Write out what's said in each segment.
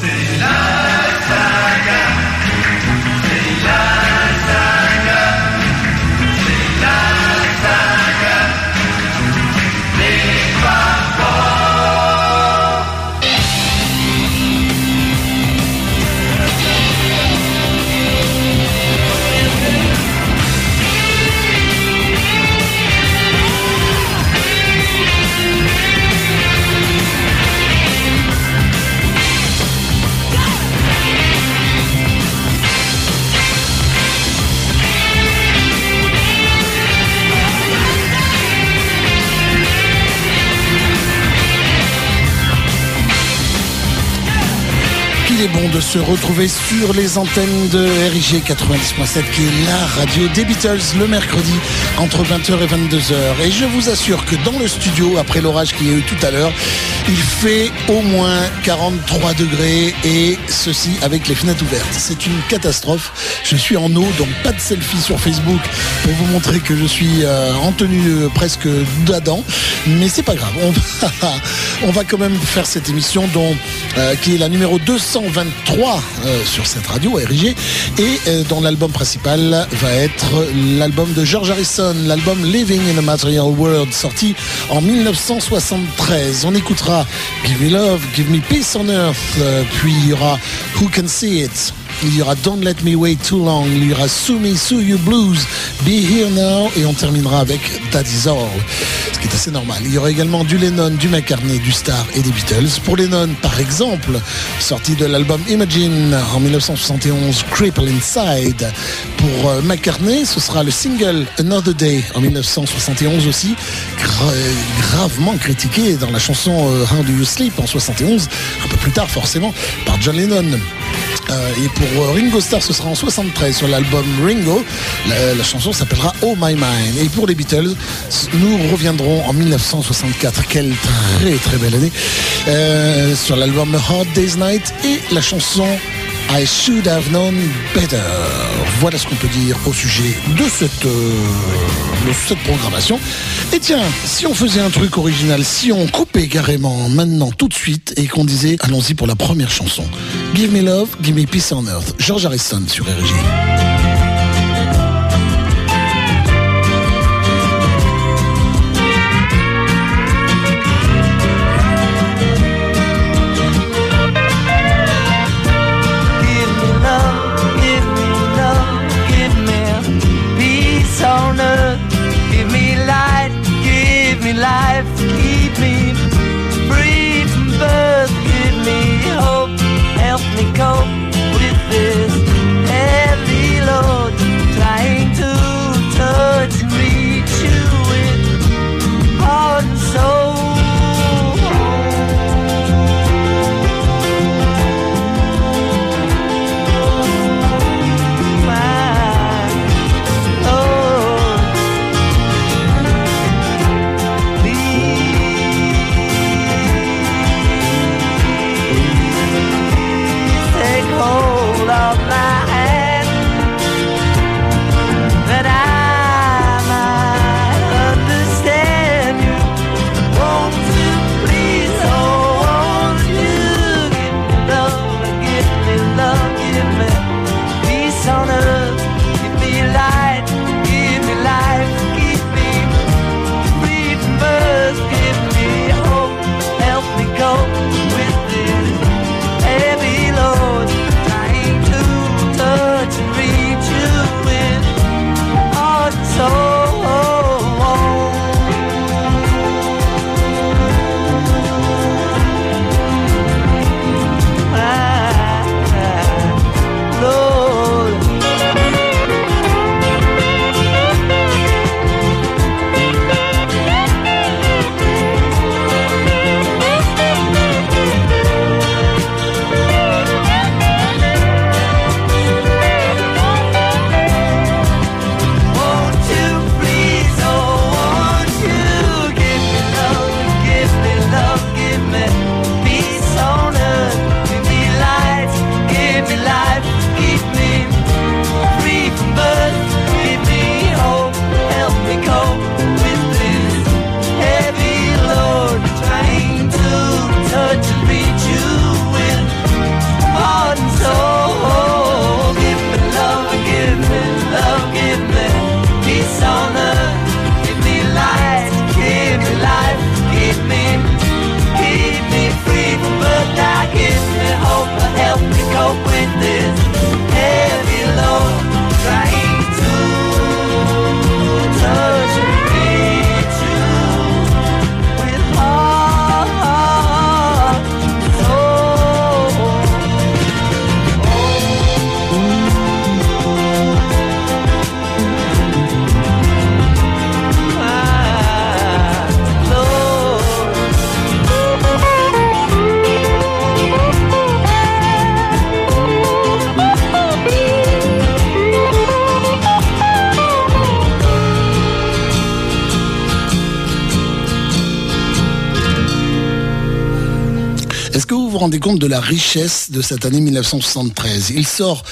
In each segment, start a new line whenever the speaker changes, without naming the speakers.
de se retrouver sur les antennes de RIG 90.7 qui est la radio des Beatles le mercredi entre 20h et 22h. Et je vous assure que dans le studio, après l'orage qu'il y a eu tout à l'heure, il fait au moins 43 degrés et ceci avec les fenêtres ouvertes. C'est une catastrophe. Je suis en eau, donc pas de selfie sur Facebook pour vous montrer que je suis euh, en tenue euh, presque d'Adam. Mais c'est pas grave. On va, quand même faire cette émission dont, euh, qui est la numéro 223 3 euh, sur cette radio RIG et euh, dont l'album principal va être l'album de George Harrison, l'album Living in a Material World sorti en 1973. On écoutera Give Me Love, Give Me Peace on Earth, euh, puis il y aura Who Can See It. Il y aura Don't Let Me Wait Too Long, il y aura Sue Me, Sue You Blues, Be Here Now, et on terminera avec That All, ce qui est assez normal. Il y aura également du Lennon, du McCartney, du Star et des Beatles. Pour Lennon, par exemple, sorti de l'album Imagine en 1971, Cripple Inside. Pour euh, McCartney, ce sera le single Another Day en 1971 aussi, gravement critiqué dans la chanson euh, How Do You Sleep en 71, un peu plus tard forcément, par John Lennon. Euh, euh, Ringo Starr, ce sera en 73 sur l'album Ringo. La, chanson s'appellera Oh My Mind. Et pour les Beatles, nous reviendrons en 1964. Quelle très très belle année. Euh, sur l'album Hard Day's Night et la chanson I should have known better. Voilà ce qu'on peut dire au sujet de cette, de cette programmation. Et tiens, si on faisait un truc original, si on coupait carrément maintenant tout de suite et qu'on disait allons-y pour la première chanson. Give me love, give me peace on earth. George Harrison sur RG. Richesse de cette année 1973. Il sort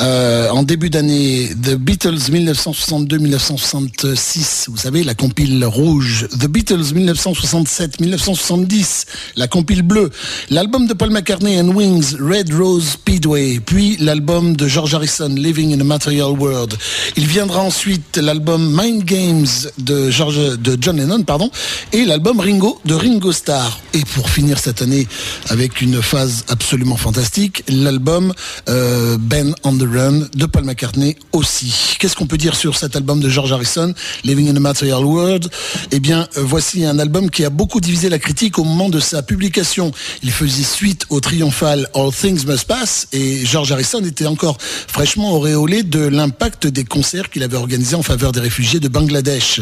euh, en début d'année The Beatles 1962-1966, vous savez, la compile rouge. The Beatles 1967-1970, la compile bleue. L'album de Paul McCartney and Wings, Red Rose Speedway. Puis l'album de George Harrison, Living in a Material World. Il viendra ensuite l'album Mind Games de, George, de John Lennon, et l'album Ringo de Ringo Starr. Et pour finir cette année avec une phase absolument fantastique, l'album Ben on the Run de Paul McCartney aussi. Qu'est-ce qu'on peut dire sur cet album de George Harrison, Living in a Material World? Eh bien, euh, voici un album qui a beaucoup divisé la critique au moment de sa publication. Il faisait suite au triomphal All Things Must Pass et George Harrison était encore fraîchement auréolé de l'impact des concerts qu'il avait organisés en faveur des réfugiés de Bangladesh.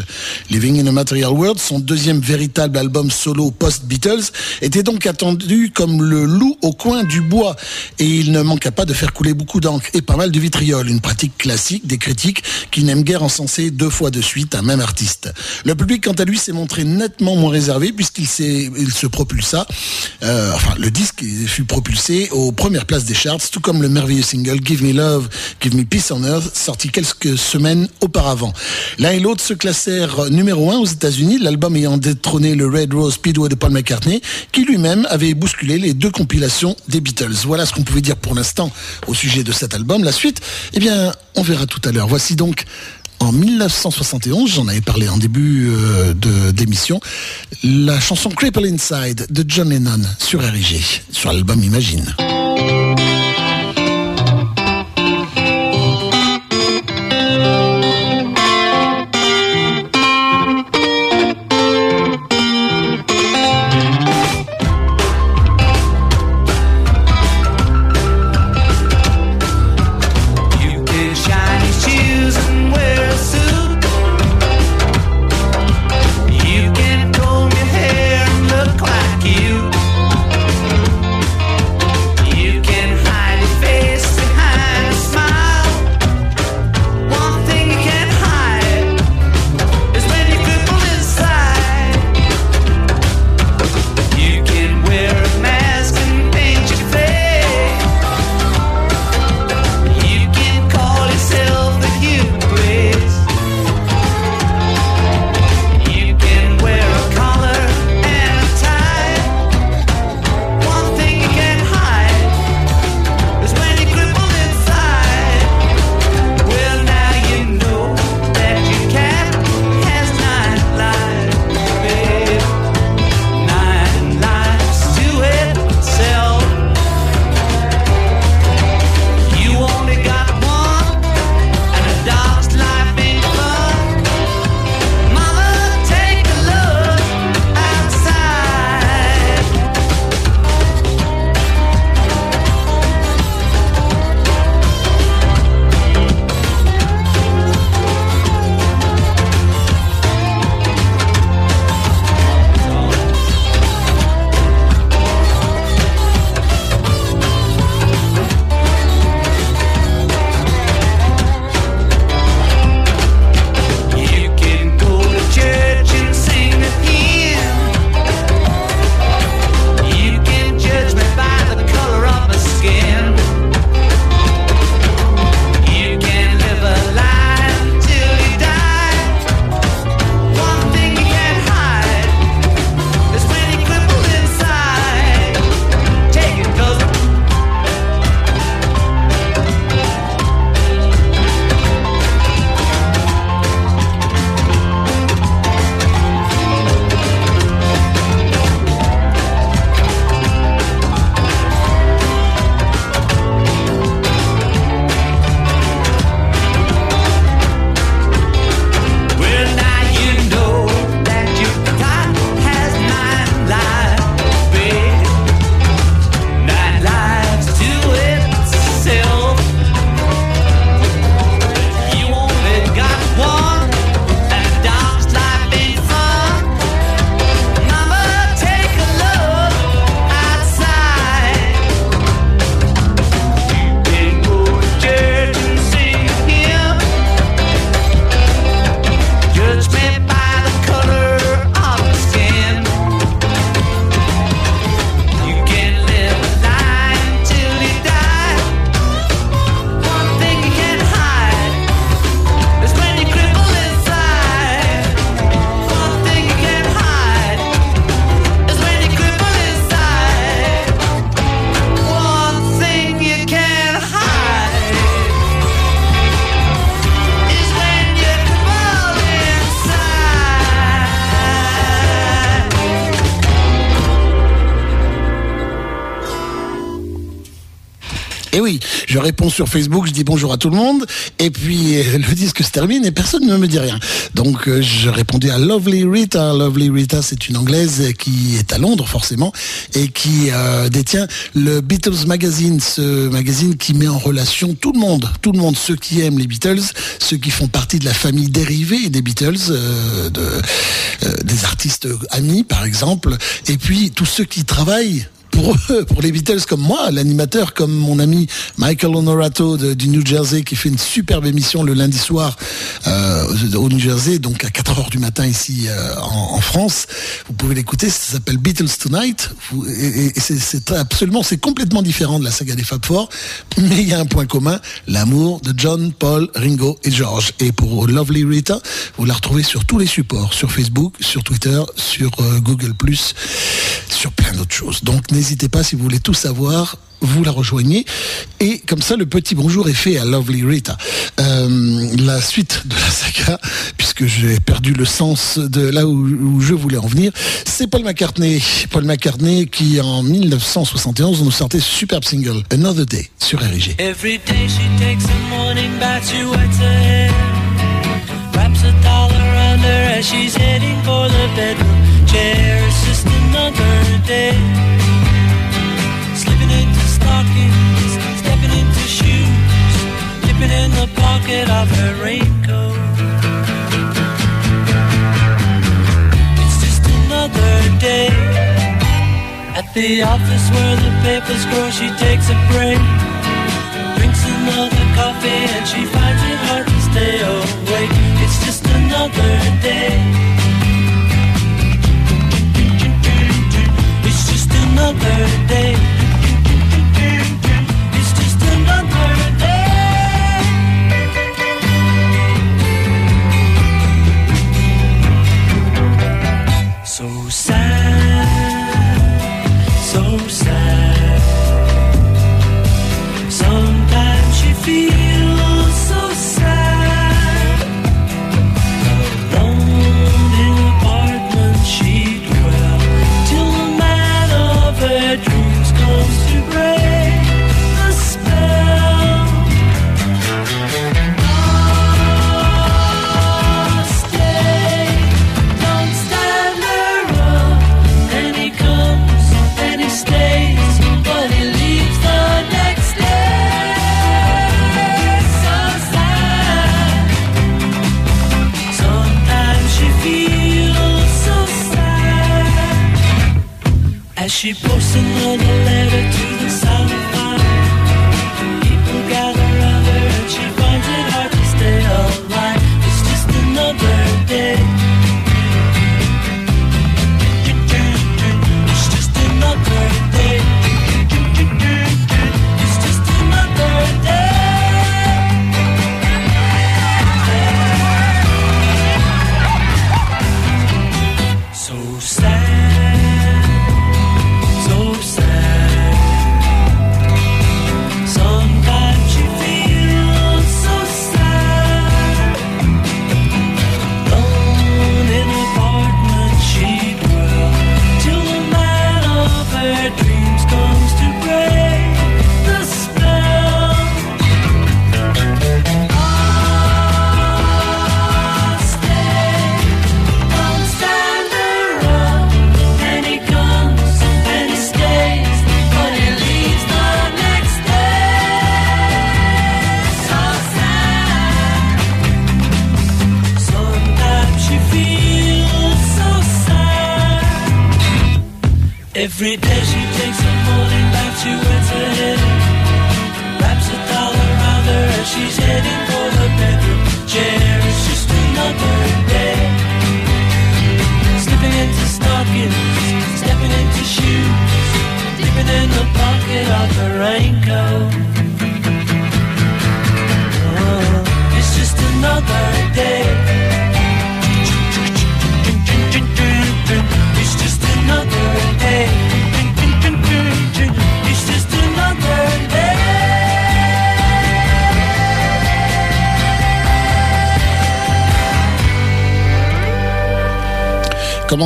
Living in a Material World, son deuxième véritable album solo post-Beatles, était donc attendu comme le loup au coin du bois et il ne manqua pas de faire couler beaucoup d'encre et pas mal de vitriol, une pratique classique des critiques qui n'aiment guère encenser deux fois de suite un même artiste. Le public, quant à lui, s'est montré nettement moins réservé puisqu'il il se propulsa, euh, enfin le disque fut propulsé aux premières places des charts, tout comme le merveilleux single Give Me Love, Give Me Peace on Earth, sorti quelques semaines auparavant. L'un et l'autre se classèrent numéro un aux États-Unis, l'album ayant détrôné le Red Rose Speedway de Paul McCartney, qui lui-même avait bousculé les deux compilations des Beatles. Voilà ce qu'on pouvait dire pour l'instant au sujet de cet album. La suite, eh bien, on verra tout à l'heure. Voici donc en 1971, j'en avais parlé en début euh, d'émission, la chanson Cripple Inside de John Lennon sur RIG, sur l'album Imagine.
Réponds sur Facebook, je dis bonjour à tout le monde, et puis euh, le disque se termine et personne ne me dit rien. Donc euh, je répondais à Lovely Rita. Lovely Rita, c'est une anglaise qui est à Londres forcément et qui euh, détient le Beatles Magazine, ce magazine qui met en relation tout le monde, tout le monde, ceux qui aiment les Beatles, ceux qui font partie de la famille dérivée des Beatles, de, des artistes amis par exemple, et puis tous ceux qui travaillent pour les Beatles comme moi, l'animateur comme mon ami Michael Honorato du New Jersey qui fait une superbe émission le lundi soir euh, au New Jersey, donc à 4 heures du matin ici euh, en, France. Vous pouvez l'écouter, ça s'appelle Beatles Tonight. Et, c'est absolument, c'est complètement différent de la saga des Fab Four, mais il y a un point commun, l'amour de John, Paul, Ringo et George. Et pour Lovely Rita, vous la retrouvez sur tous les supports, sur Facebook, sur Twitter, sur euh, Google+, sur plein d'autres choses. Donc pas si vous voulez tout savoir vous la rejoignez. Et comme ça, le petit bonjour est fait à Lovely Rita. Euh, la suite de la saga, puisque j'ai perdu le sens de là où, je voulais en venir, c'est Paul McCartney. Paul McCartney qui, en 1971, nous sortait superbe single, Another Day, sur RG. Pocket of her raincoat. It's just another day at the office where the papers grow. She takes a break, drinks another coffee, and she finds it hard to stay awake. It's just another day. It's just another day. She posts another letter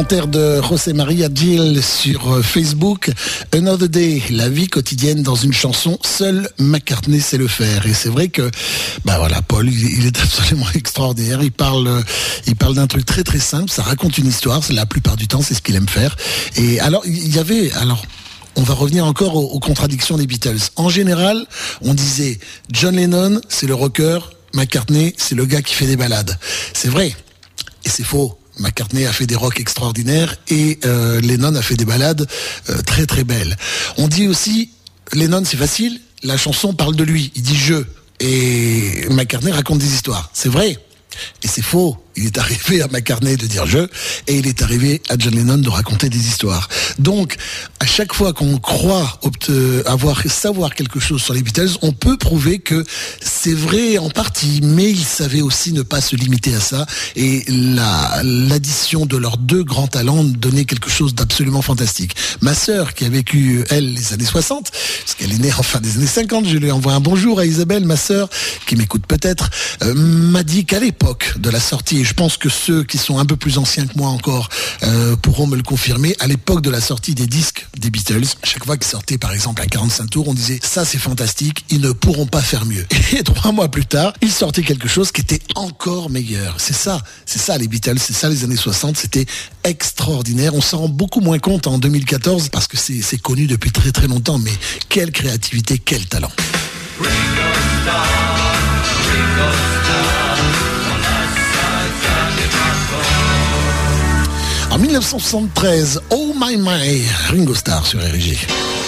Commentaire de José Maria Gil sur euh, Facebook. Another Day, la vie quotidienne dans une chanson. Seul McCartney sait le faire. Et c'est vrai que, bah voilà, Paul, il, est absolument extraordinaire. Il parle, euh, il parle d'un truc très très simple. Ça raconte une histoire. La plupart du temps, c'est ce qu'il aime faire. Et alors, il y avait, alors, on va revenir encore aux, aux, contradictions des Beatles. En général, on disait John Lennon, c'est le rocker, McCartney, c'est le gars qui fait des balades. C'est vrai. Et c'est faux. McCartney a fait des rocks extraordinaires et euh, Lennon a fait des balades euh, très très belles. On dit aussi, Lennon c'est facile, la chanson parle de lui, il dit je. Et McCartney raconte des histoires. C'est vrai. Et c'est faux. Il est arrivé à McCartney de dire je, et il est arrivé à John Lennon de raconter des histoires. Donc, à chaque fois qu'on croit avoir savoir quelque chose sur les Beatles, on peut prouver que c'est vrai en partie, mais il savait aussi ne pas se limiter à ça. Et l'addition de leurs deux grands talents donnait quelque chose d'absolument fantastique. Ma sœur, qui a vécu, elle, les années 60, parce qu'elle est née en fin des années 50, je lui envoie un bonjour à Isabelle, ma sœur, qui m'écoute peut-être, euh, m'a dit qu'à l'époque de la sortie et je pense que ceux qui sont un peu plus anciens que moi encore euh, pourront me le confirmer, à l'époque de la sortie des disques des Beatles, chaque fois qu'ils sortaient par exemple à 45 tours, on disait ça c'est fantastique, ils ne pourront pas faire mieux. Et trois mois plus tard, ils sortaient quelque chose qui était encore meilleur. C'est ça, c'est ça les Beatles, c'est ça les années 60, c'était extraordinaire. On s'en rend beaucoup moins compte en 2014 parce que c'est connu depuis très très longtemps, mais quelle créativité, quel talent. En 1973, Oh My My, Ringo Starr sur RG.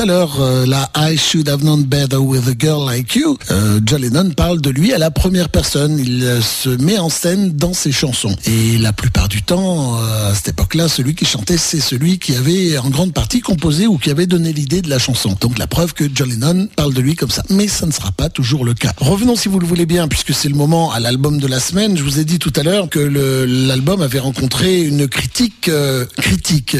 À l'heure, euh, la I should have known better with a girl like you. Euh, John Lennon parle de lui à la première personne. Il euh, se met en scène dans ses chansons. Et la plupart du temps, à cette époque-là, celui qui chantait, c'est celui qui avait en grande partie composé ou qui avait donné l'idée de la chanson. Donc la preuve que John Lennon parle de lui comme ça. Mais ça ne sera pas toujours le cas. Revenons si vous le voulez bien, puisque c'est le moment à l'album de la semaine. Je vous ai dit tout à l'heure que l'album avait rencontré une critique critique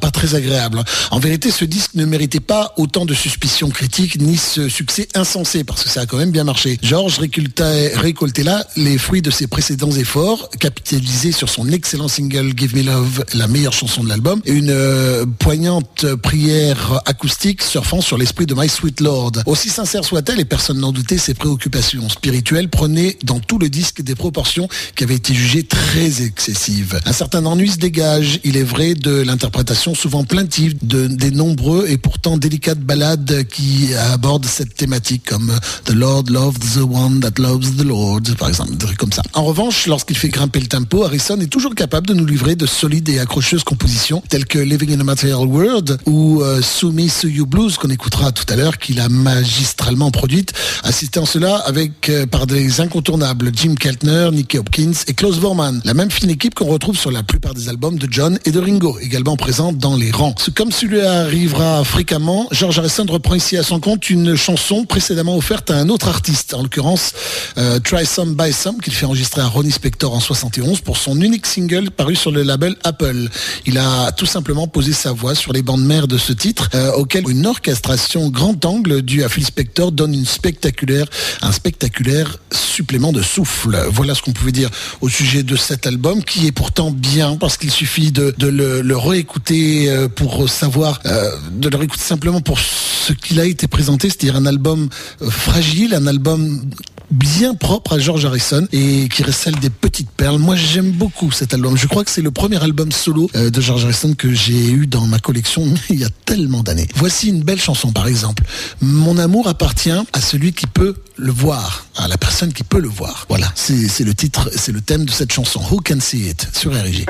pas, très agréable. En vérité, ce disque ne méritait pas autant de suspicions critiques ni ce succès insensé, parce que ça a quand même bien marché. George récoltait, là les fruits de ses précédents efforts, capitalisé sur son excellent single Give Me Love, la meilleure chanson de l'album, une euh, poignante prière acoustique surfant sur l'esprit de My Sweet Lord. Aussi sincère soit-elle, et personne n'en doutait, ses préoccupations spirituelles prenaient dans tout le disque des proportions qui avaient été jugées très excessives. Un certain ennui se dégage, il est vrai, de l'interprétation souvent plaintive de, des nombreux et pourtant délicates ballades qui abordent cette thématique comme The Lord loves the one that loves the Lord, par exemple, comme ça. En revanche, lorsqu'il fait grimper le tempo, Harrison est toujours capable de nous livrer de solides et accrocheuses compositions telles que Living in a Material World ou euh, Sue You Blues qu'on écoutera tout à l'heure, qu'il a magistralement produite, assistant cela avec euh, par des incontournables Jim Keltner, Nicky Hopkins et Klaus Vorman, la même fine équipe qu'on retrouve sur la plupart des albums de John et de Ringo, également présente dans les rangs. Comme celui-là arrivera fréquemment, George Harrison reprend ici à son compte une chanson précédemment offerte à un autre artiste, en l'occurrence euh, Try Some By Some, qu'il fait enregistrer à Ronnie Spector en 71 pour son unique single paru sur le label Apple. Il a tout simplement posé sa voix sur les bandes mères de ce titre, euh, auquel une orchestration grand angle due à Phil Spector donne une spectaculaire, un spectaculaire supplément de souffle. Voilà ce qu'on pouvait dire au sujet de cet album, qui est pourtant bien parce qu'il suffit de, le, le écouter euh, pour savoir, euh, de le réécouter simplement pour ce qu'il a été présenté, c'est-à-dire un album euh, fragile, un album bien propre à George Harrison et qui recèle des petites perles. Moi, j'aime beaucoup cet album. Je crois que c'est le premier album solo de George Harrison que j'ai eu dans ma collection il y a tellement d'années. Voici une belle chanson, par exemple. Mon amour appartient à celui qui peut le voir, à la personne qui peut le voir. Voilà, c'est le titre, c'est le thème de cette chanson. Who Can See It? Sur RG.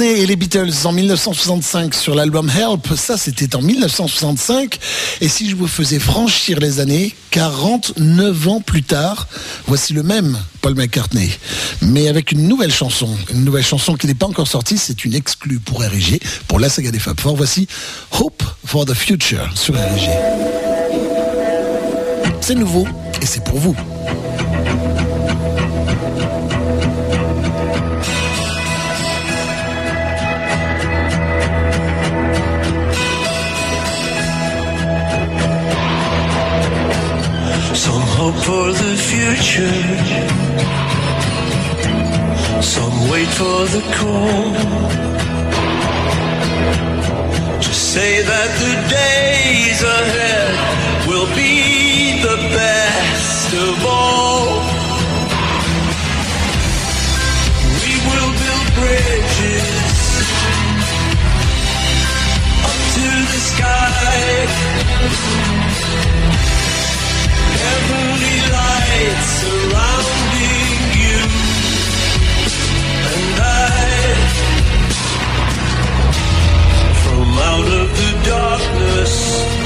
Et les Beatles en 1965 sur l'album Help, ça c'était en 1965. Et si je vous faisais franchir les années, 49 ans plus tard, voici le même Paul McCartney, mais avec une nouvelle chanson. Une nouvelle chanson qui n'est pas encore sortie, c'est une exclue pour RG, pour la saga des Fab Four. Voici Hope for the Future sur RG. C'est nouveau et c'est pour vous.
Hope for the future. Some wait for the call. To say that the days ahead will be the best of all. We will build bridges up to the sky out of the darkness,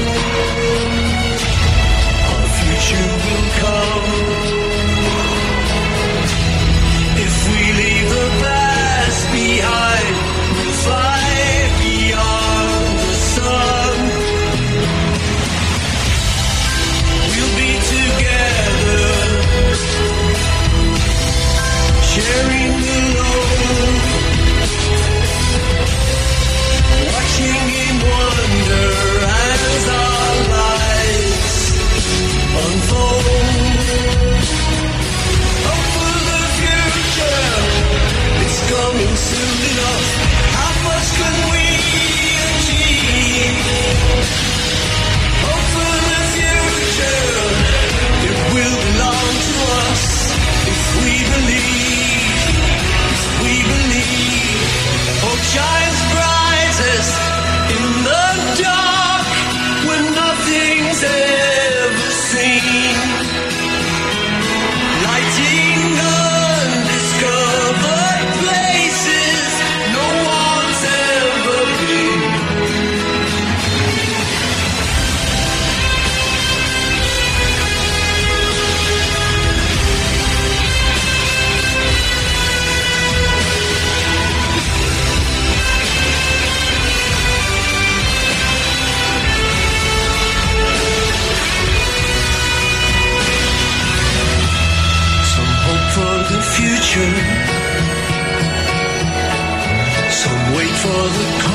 for the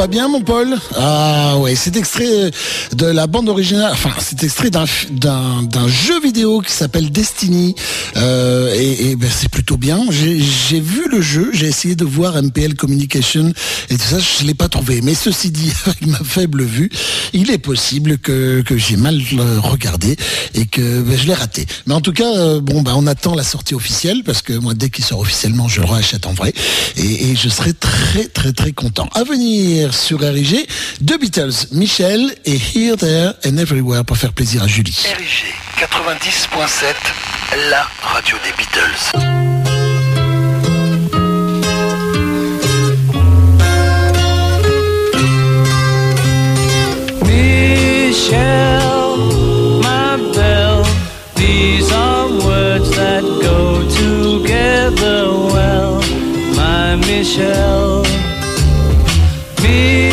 pas bien mon Paul Ah ouais, c'est extrait de la bande originale, enfin c'est extrait d'un d'un jeu vidéo qui s'appelle Destiny Euh, et, ben, c'est plutôt bien. J'ai vu le jeu, j'ai essayé de voir MPL Communication et tout ça, je l'ai pas trouvé. Mais ceci dit, avec ma faible vue, il est possible que j'ai mal euh, regardé et que ben, je l'ai raté. Mais en tout cas, euh, bon bah on attend la sortie officielle parce que moi dès qu'il sort officiellement, je le rachète en vrai et je serai très très très content. À venir sur RIG, The Beatles, Michel et Here, There and Everywhere pour faire plaisir à Julie.
RIG 90.7, la radio des Beatles.
Michelle, my belle, these are words that go together well, my Michelle. Belle.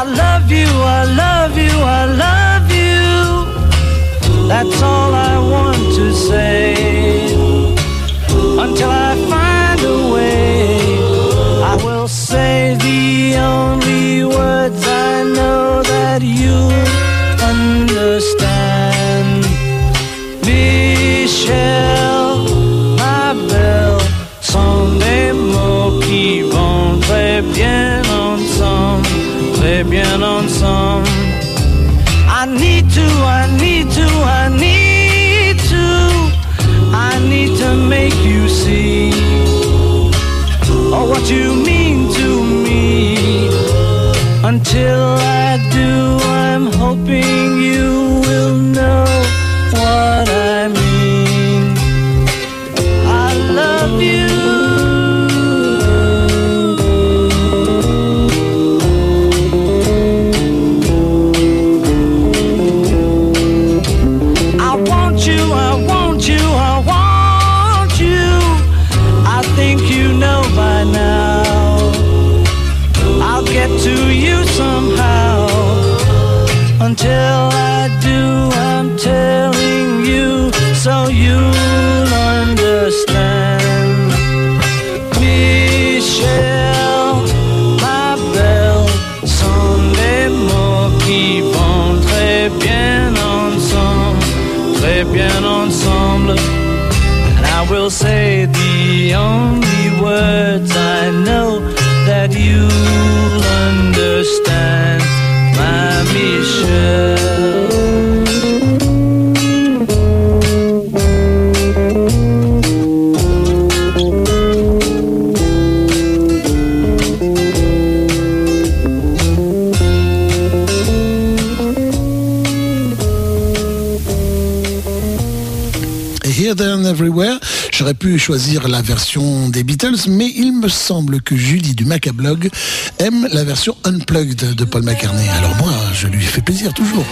I love you, I love you, I love you. That's all I want to say. Until I find a way, I will say the only words I know that you Michel, ma belle, sont des mots qui vont très bien ensemble, très bien ensemble. I need to, I need to, I need to, I need to make you see oh, what you mean to me. Until I do, I'm
j'aurais pu choisir la version des Beatles, mais il me semble que Julie du Macablog aime la version unplugged de Paul McCartney. Alors moi, je lui fais plaisir toujours.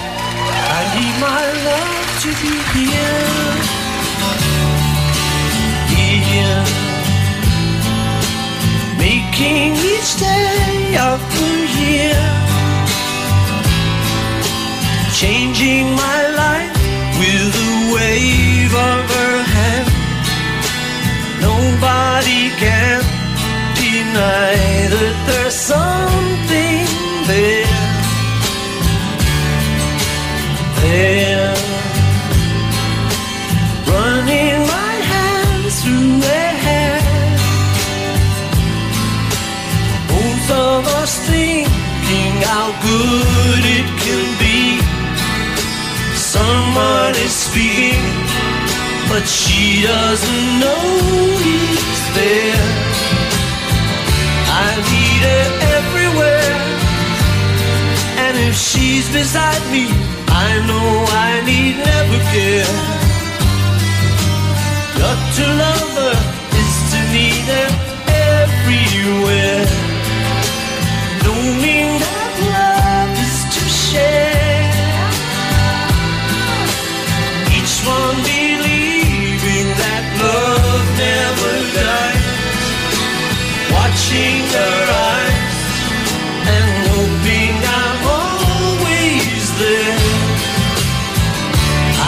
Making each day of the year. Changing my life wave. Nobody can
deny that there's something there. There. Running my hands through their hair. Both
of us thinking how
good it can be. Someone is speaking but she doesn't know he's there. I need her everywhere, and if she's beside me, I know I need never care. Got to love her is to need her everywhere. Knowing that Watching her eyes and hoping I'm always there.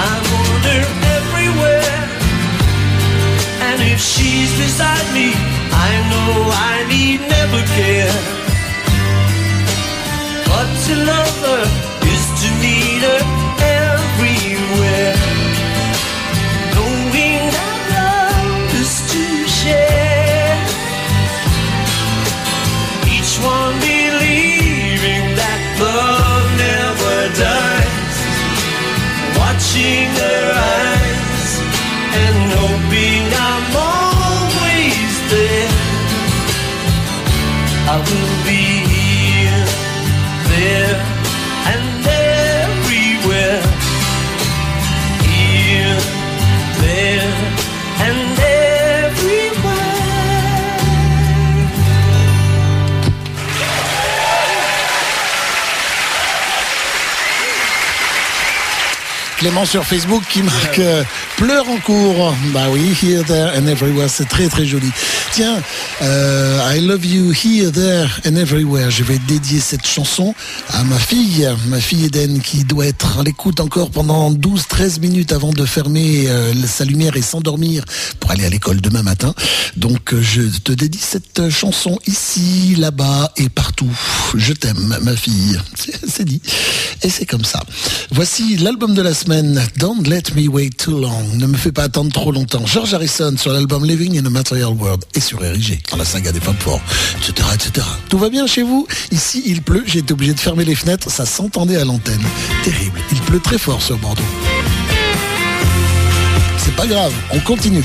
I want her everywhere. And if she's beside me, I know I need never care. But to love her is to need her everywhere.
Clément sur Facebook qui marque euh, en cours. Bah oui, here, there and everywhere, c'est très très joli. Euh, I love you here, there and everywhere. Je vais dédier cette chanson à ma fille, ma fille Eden, qui doit être à l'écoute encore pendant 12-13 minutes avant de fermer euh, sa lumière et s'endormir pour aller à l'école demain matin. Donc euh, je te dédie cette chanson ici, là-bas et partout. Je t'aime, ma fille. C'est c'est dit. Et c'est comme ça. Voici l'album de la semaine, Don't Let Me Wait Too Long. Ne me fais pas attendre trop longtemps. George Harrison sur l'album Living in a Material World et sur RIG, dans la saga des femmes forts, etc., etc. Tout va bien chez vous? Ici, il pleut. J'ai été obligé de fermer les fenêtres. Ça s'entendait à l'antenne. Terrible. Il pleut très fort sur Bordeaux. C'est pas grave. On continue.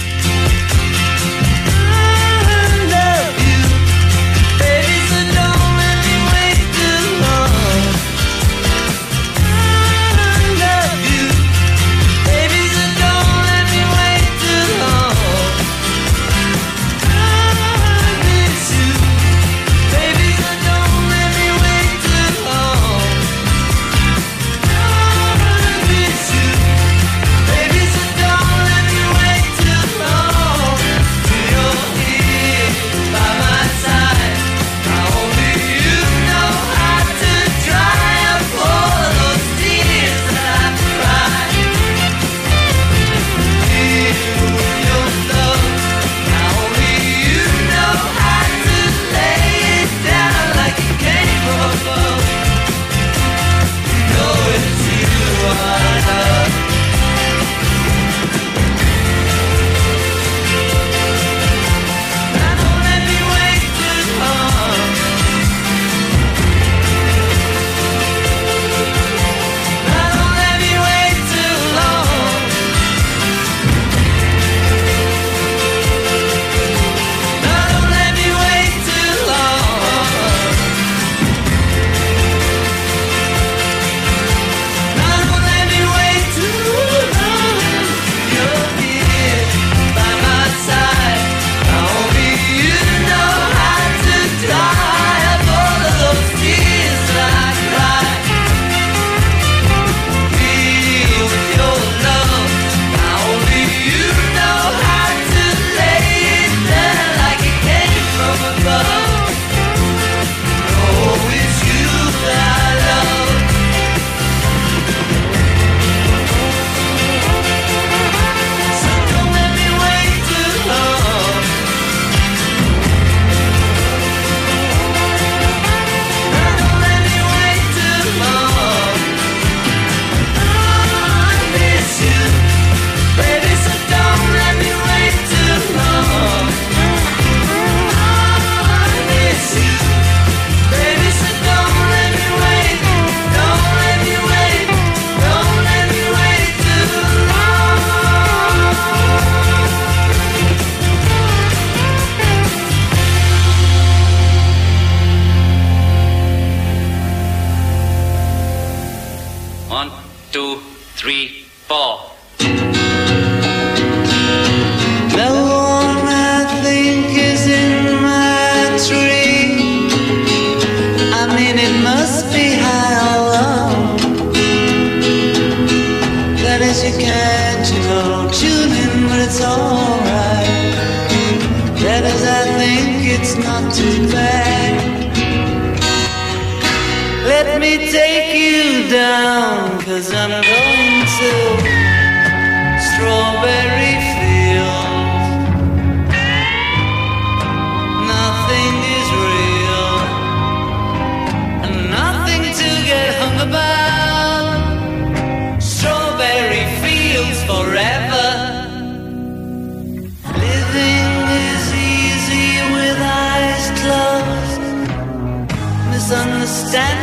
Me
take you down, cause I'm going to Strawberry Fields. Nothing is real, and nothing to get hung about. Strawberry Fields forever. Living is easy with eyes closed misunderstanding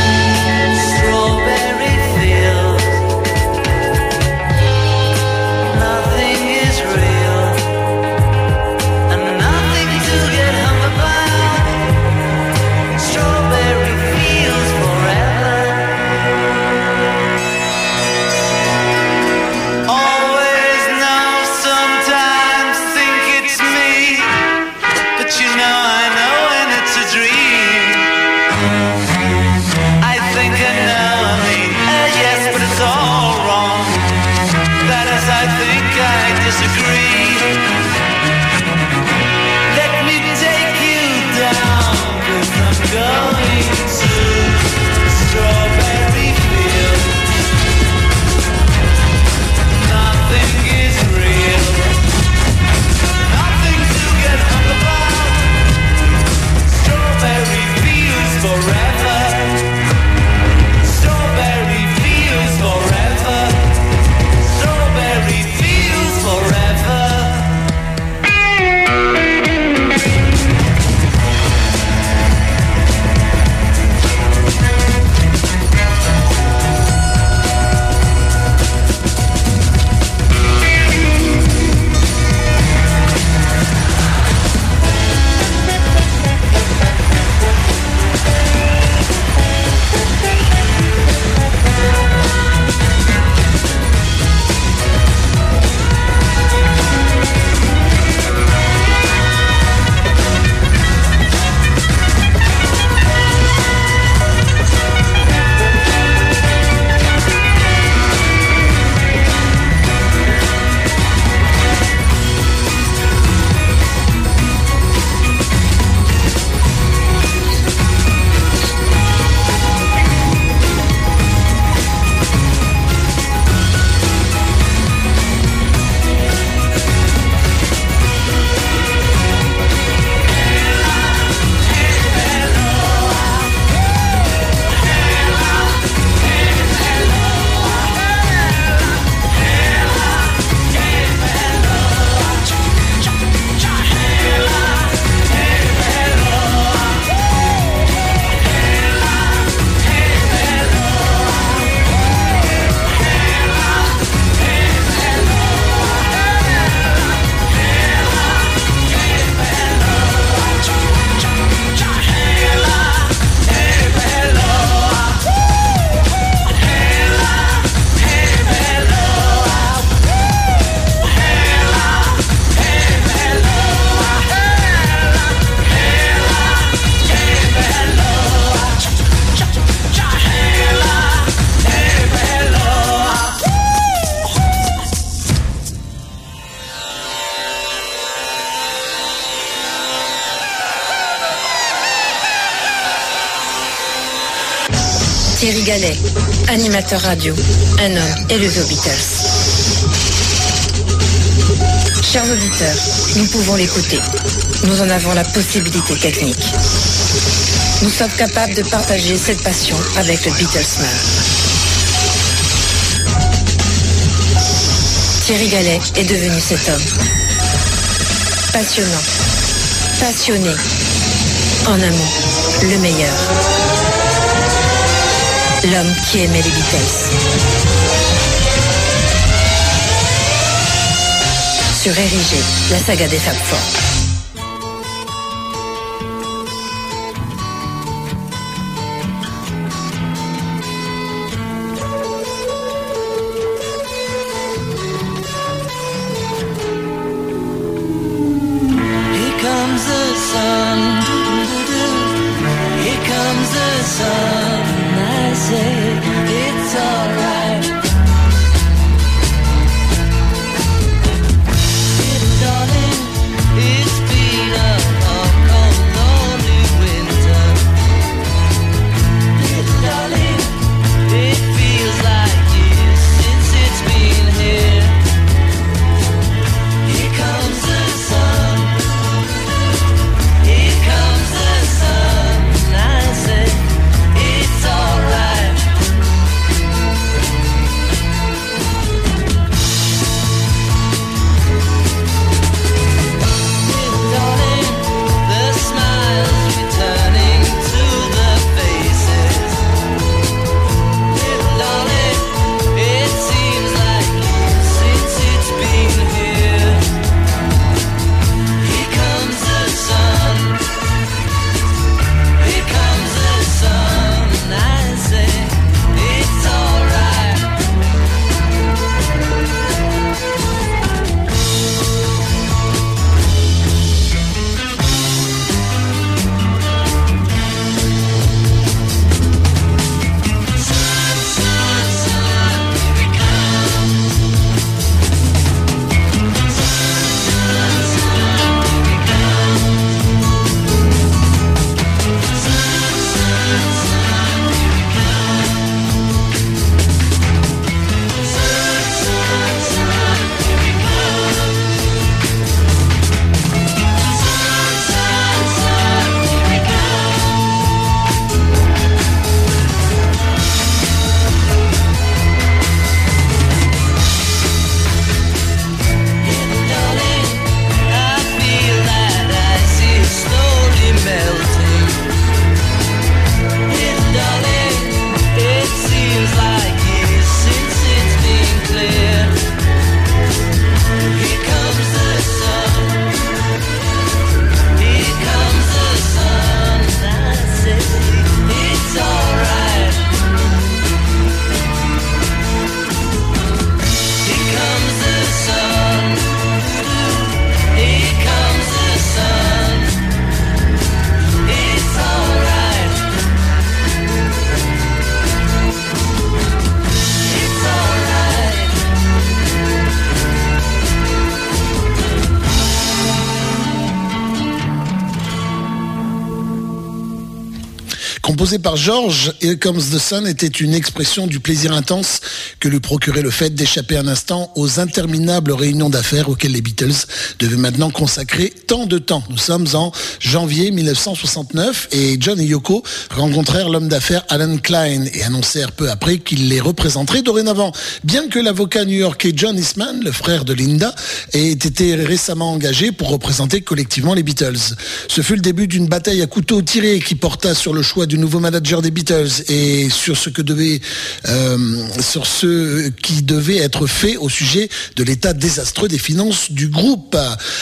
Gallet, animateur radio, un homme élevé aux Beatles. Chers auditeurs, nous pouvons l'écouter. Nous en avons la possibilité technique. Nous sommes capables de partager cette passion avec le Beatlesman. Thierry Gallet est devenu cet homme. Passionnant, passionné, en un mot, le meilleur. L'homme qui aimait les Beatles. Sur Érigé, la saga des Fab Four.
Par George, Here Comes the Sun était une expression du plaisir intense que lui procurait le fait d'échapper un instant aux interminables réunions d'affaires auxquelles les Beatles devaient maintenant consacrer tant de temps. Nous sommes en janvier 1969 et John et Yoko rencontrèrent l'homme d'affaires Alan Klein et annoncèrent peu après qu'il les représenterait dorénavant. Bien que l'avocat new-yorkais John Eastman, le frère de Linda, ait été récemment engagé pour représenter collectivement les Beatles. Ce fut le début d'une bataille à couteau tiré qui porta sur le choix du nouveau manager des Beatles et sur ce que devait, euh, sur ce qui devait être fait au sujet de l'état désastreux des finances du groupe.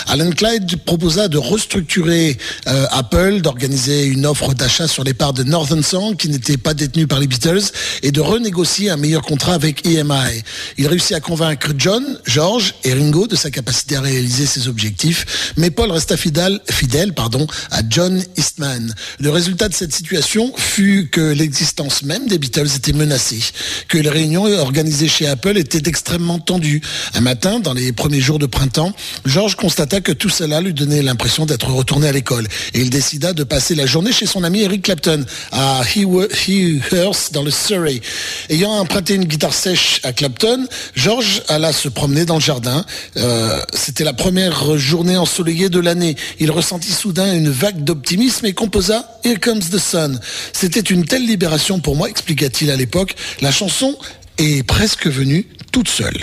Alan Clyde proposa de restructurer euh, Apple, d'organiser une offre d'achat sur les parts de Northern Song qui n'était pas détenue par les Beatles et de renégocier un meilleur contrat avec EMI. Il réussit à convaincre John, George et Ringo de sa capacité à réaliser ses objectifs, mais Paul resta fidèle, fidèle pardon, à John Eastman. Le résultat de cette situation fut que l'existence même des Beatles était menacée, que les réunions organisées chez Apple étaient extrêmement tendues. Un matin, dans les premiers jours de printemps, George constata que tout cela lui donnait l'impression d'être retourné à l'école et il décida de passer la journée chez son ami Eric Clapton à Heathurst dans le Surrey. Ayant emprunté une guitare sèche à Clapton, George alla se promener dans le jardin. Euh, C'était la première journée ensoleillée de l'année. Il ressentit soudain une vague d'optimisme et composa Here Comes the Sun. C'était une telle libération pour moi, expliqua-t-il à l'époque. La chanson est presque venue toute seule.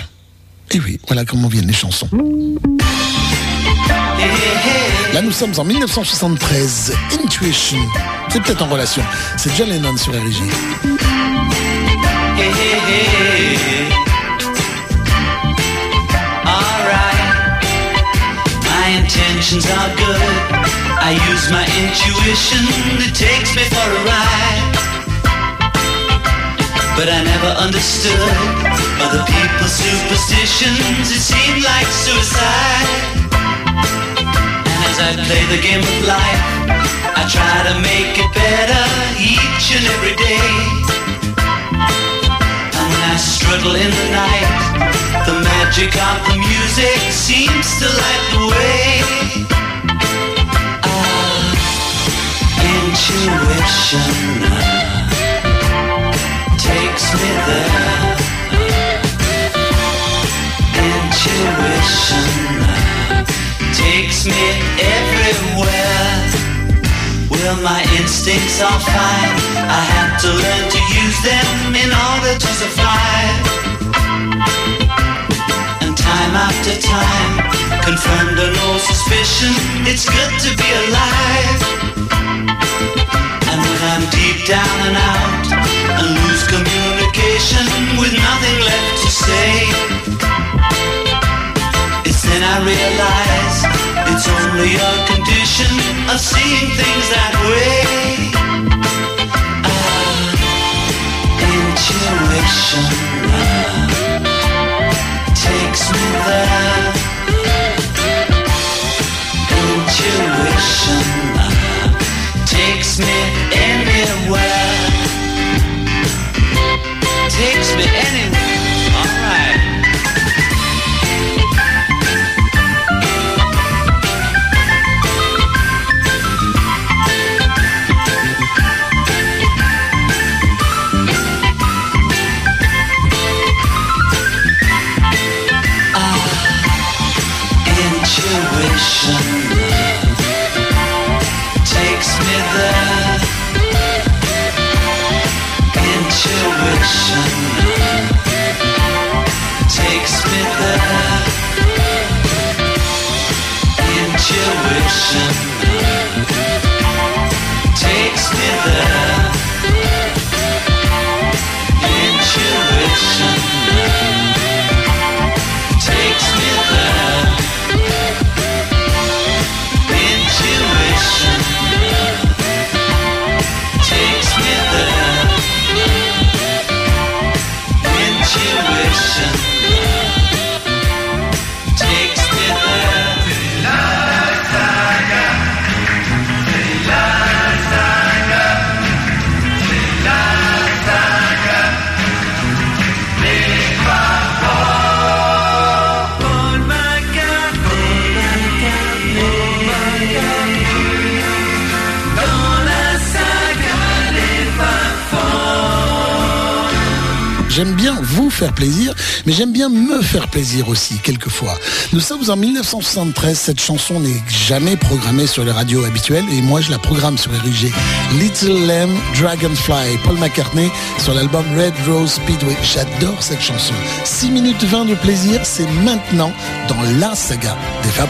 Et oui, voilà comment viennent les chansons. Là, nous sommes en 1973. Intuition. C'est peut-être en relation. C'est John Lennon sur
are good. I use my intuition, it takes me for a ride. But I never understood other people's superstitions, it seemed like suicide. And as I play the game of life, I try to make it better each and every day. And when I struggle in the night, the magic of the music seems to light the way. Intuition takes me there. Intuition takes me everywhere. Well, my instincts are fine. I have to learn to use them in order to survive. And time after time, confirmed or no suspicion, it's good to be alive. And when I'm deep down and out and lose communication with nothing left to say, it's then I realize it's only a condition of seeing things that way. Ah, intuition ah, takes me there.
Faire plaisir, mais j'aime bien me faire plaisir aussi, quelquefois. Nous sommes en 1973, cette chanson n'est jamais programmée sur les radios habituelles, et moi je la programme sur RIG. Little Lamb Dragonfly, Paul McCartney, sur l'album Red Rose Speedway. J'adore cette chanson. 6 minutes 20 de plaisir, c'est maintenant dans la saga des Fab.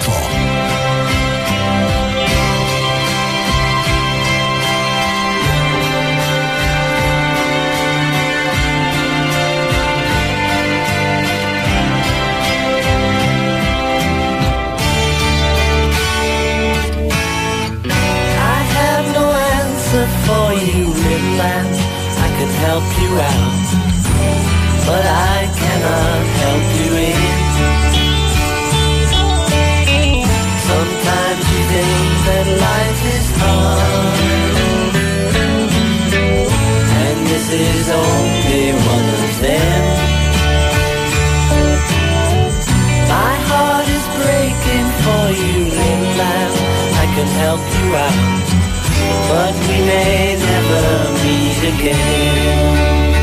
Help you out, but I cannot help you in. Sometimes you think that life is hard, and this is only one of them. My heart is breaking for you, little lamb. I can help you out, but we may never meet again.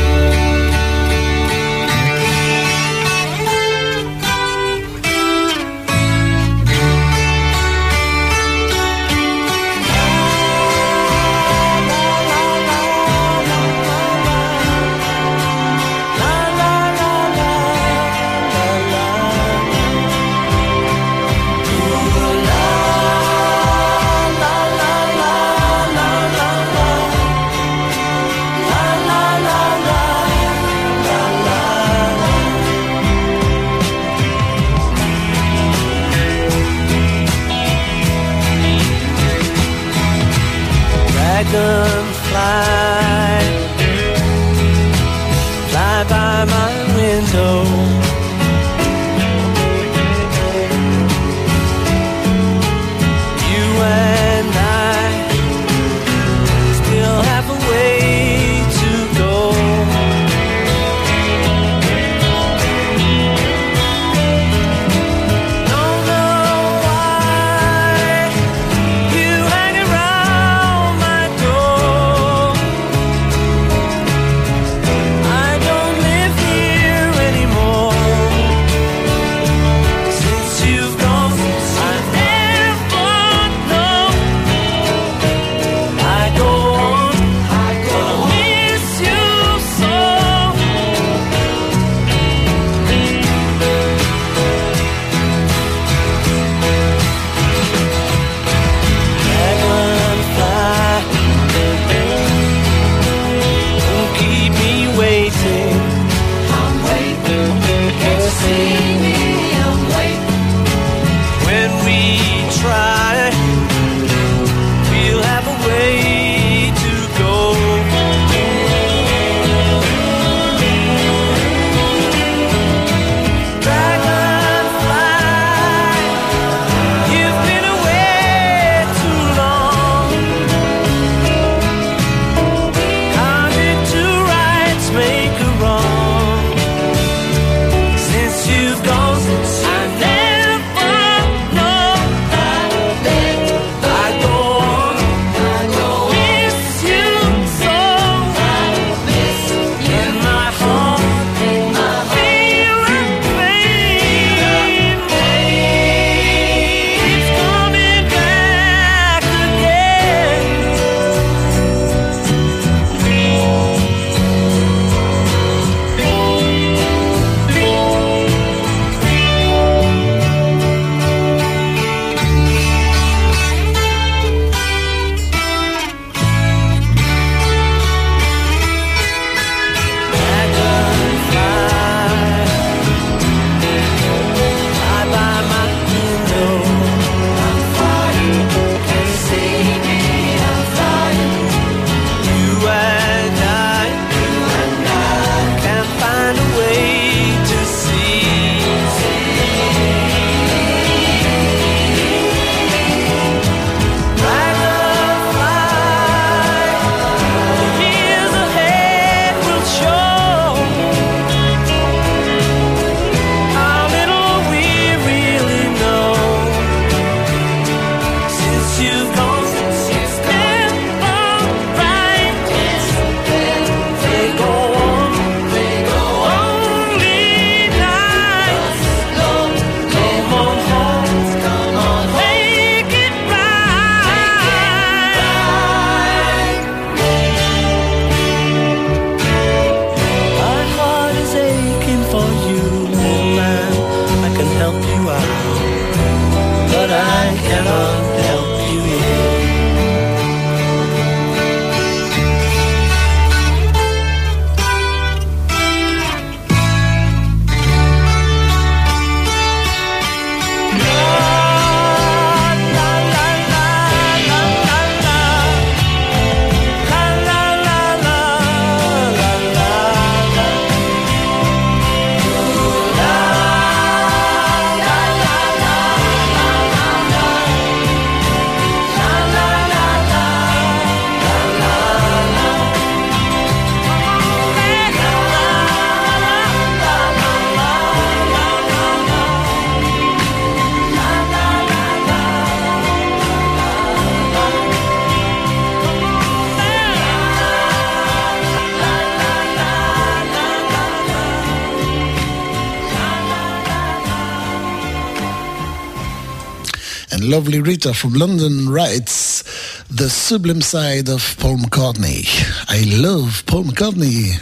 Lovely Rita from London writes The sublime side of Paul McCartney. I love Paul McCartney.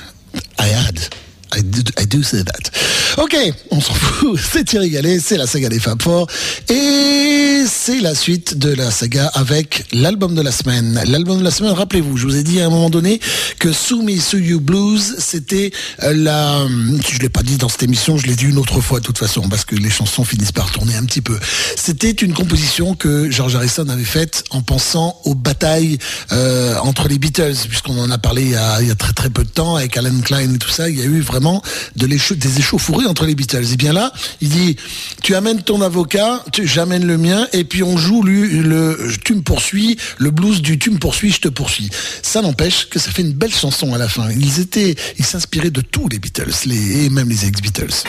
I had. I do, I do say that. Ok, on s'en fout, c'est Thierry Gallet, c'est la saga des Fab Four, et c'est la suite de la saga avec l'album de la semaine. L'album de la semaine, rappelez-vous, je vous ai dit à un moment donné que Sumi You Blues, c'était euh, la... Je l'ai pas dit dans cette émission, je l'ai dit une autre fois de toute façon, parce que les chansons finissent par tourner un petit peu. C'était une composition que George Harrison avait faite en pensant aux batailles euh, entre les Beatles, puisqu'on en a parlé il y a, très très peu de temps avec Alan Klein et tout ça, il y a eu vraiment de des échauffourées entre les Beatles. Et bien là, il dit, tu amènes ton avocat, j'amène le mien, et puis on joue le tu me poursuis, le blues du tu me poursuis, je te poursuis. Ça n'empêche que ça fait une belle chanson à la fin. Ils étaient, ils s'inspiraient de tous les Beatles, les, et même les ex-Beatles.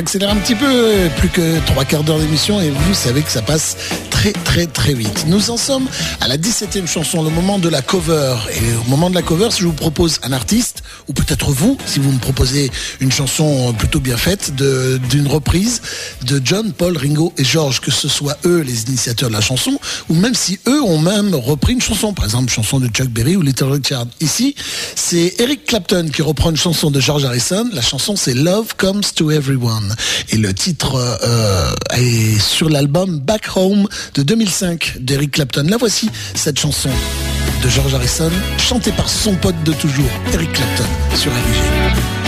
Accélère un petit peu, plus que trois quarts d'heure d'émission et vous savez que ça passe très très très vite. Nous en sommes à la 17e chanson, le moment de la cover. Et au moment de la cover, je vous propose un artiste, peut-être vous, si vous me proposez une chanson plutôt bien faite, d'une reprise de John, Paul, Ringo et George, que ce soit eux les initiateurs de la chanson, ou même si eux ont même repris une chanson, par exemple chanson de Chuck Berry ou Little Richard. Ici, c'est Eric Clapton qui reprend une chanson de George Harrison. La chanson c'est Love Comes to Everyone. Et le titre euh, est sur l'album Back Home de 2005 d'Eric Clapton. La voici, cette chanson de George Harrison, chantée par son pote de toujours, Eric Clapton, sur RG.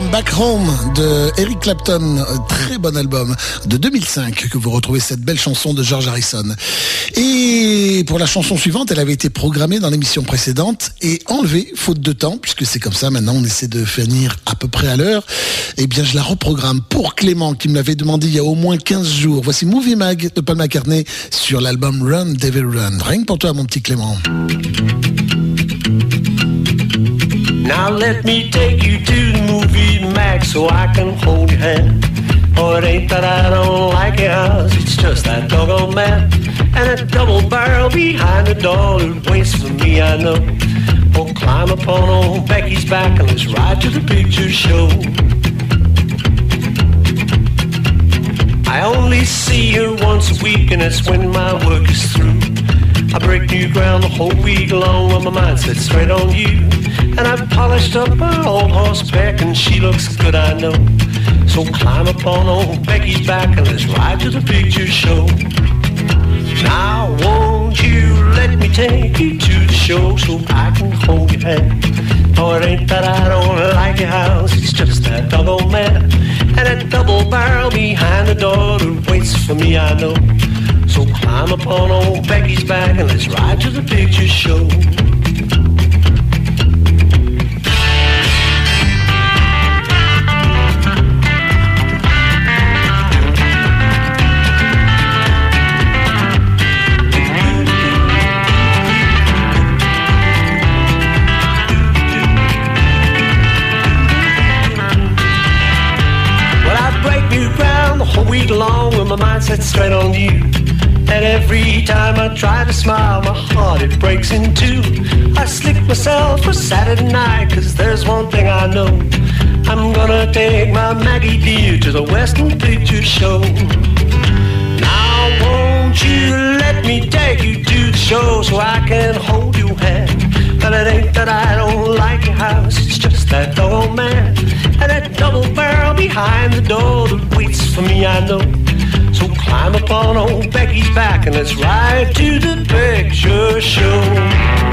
Back Home de Eric Clapton, très bon album de 2005 que vous retrouvez cette belle chanson de George Harrison. Et pour la chanson suivante, elle avait été programmée dans l'émission précédente et enlevée faute de temps puisque c'est comme ça maintenant on essaie de finir à peu près à l'heure. Eh bien je la reprogramme pour Clément qui me l'avait demandé il y a au moins 15 jours. Voici Movie Mag de Paul McCartney sur l'album Run Devil Run. Rien que pour toi mon petit Clément.
Now let me take you to the movie max so I can hold your hand. Oh, it ain't that I don't like house, it's just that doggone man. And a double barrel behind the door that waits for me, I know. Oh, climb upon old Becky's back and let's ride to the picture show. I only see her once a week and that's when my work is through. I break new ground the whole week long when my mind sets straight on you. And I've polished up my old horseback and she looks good, I know. So climb upon old Becky's back and let's ride to the picture show. Now won't you let me take you to the show so I can hold your hand? Oh, it ain't that I don't like your house, it's just that double man. And that double barrel behind the door that waits for me, I know. So climb upon old Becky's back and let's ride to the picture show. Ground the week long with my mind set straight on you. And every time I try to smile, my heart it breaks in two. I slick myself for Saturday night, cause there's one thing I know. I'm gonna take my Maggie dear to the Western Picture Show. Now won't you let me take you to the show so I can hold your hand? And it ain't that I don't like your house, it's just that old man. And that double barrel behind the door that waits for me, I know. So climb upon old Becky's back and let's ride to the picture show.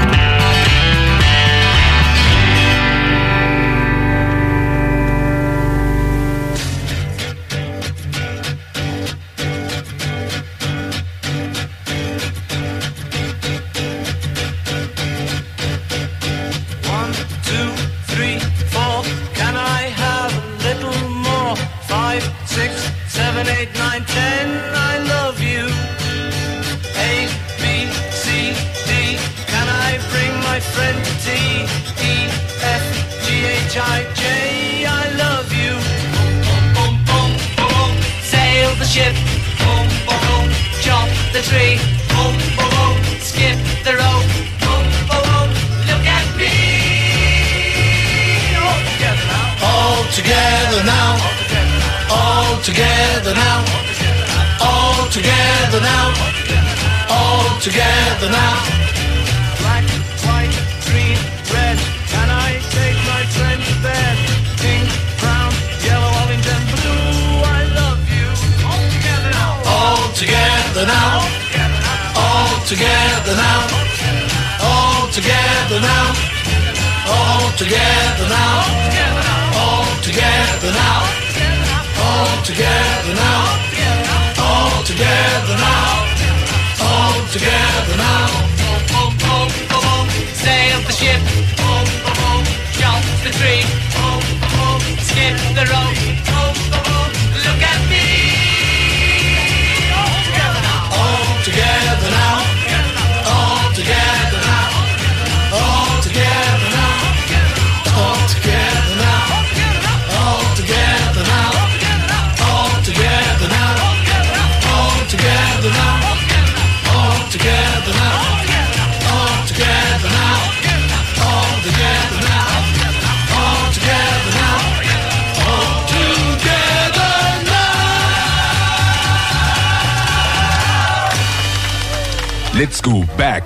school back.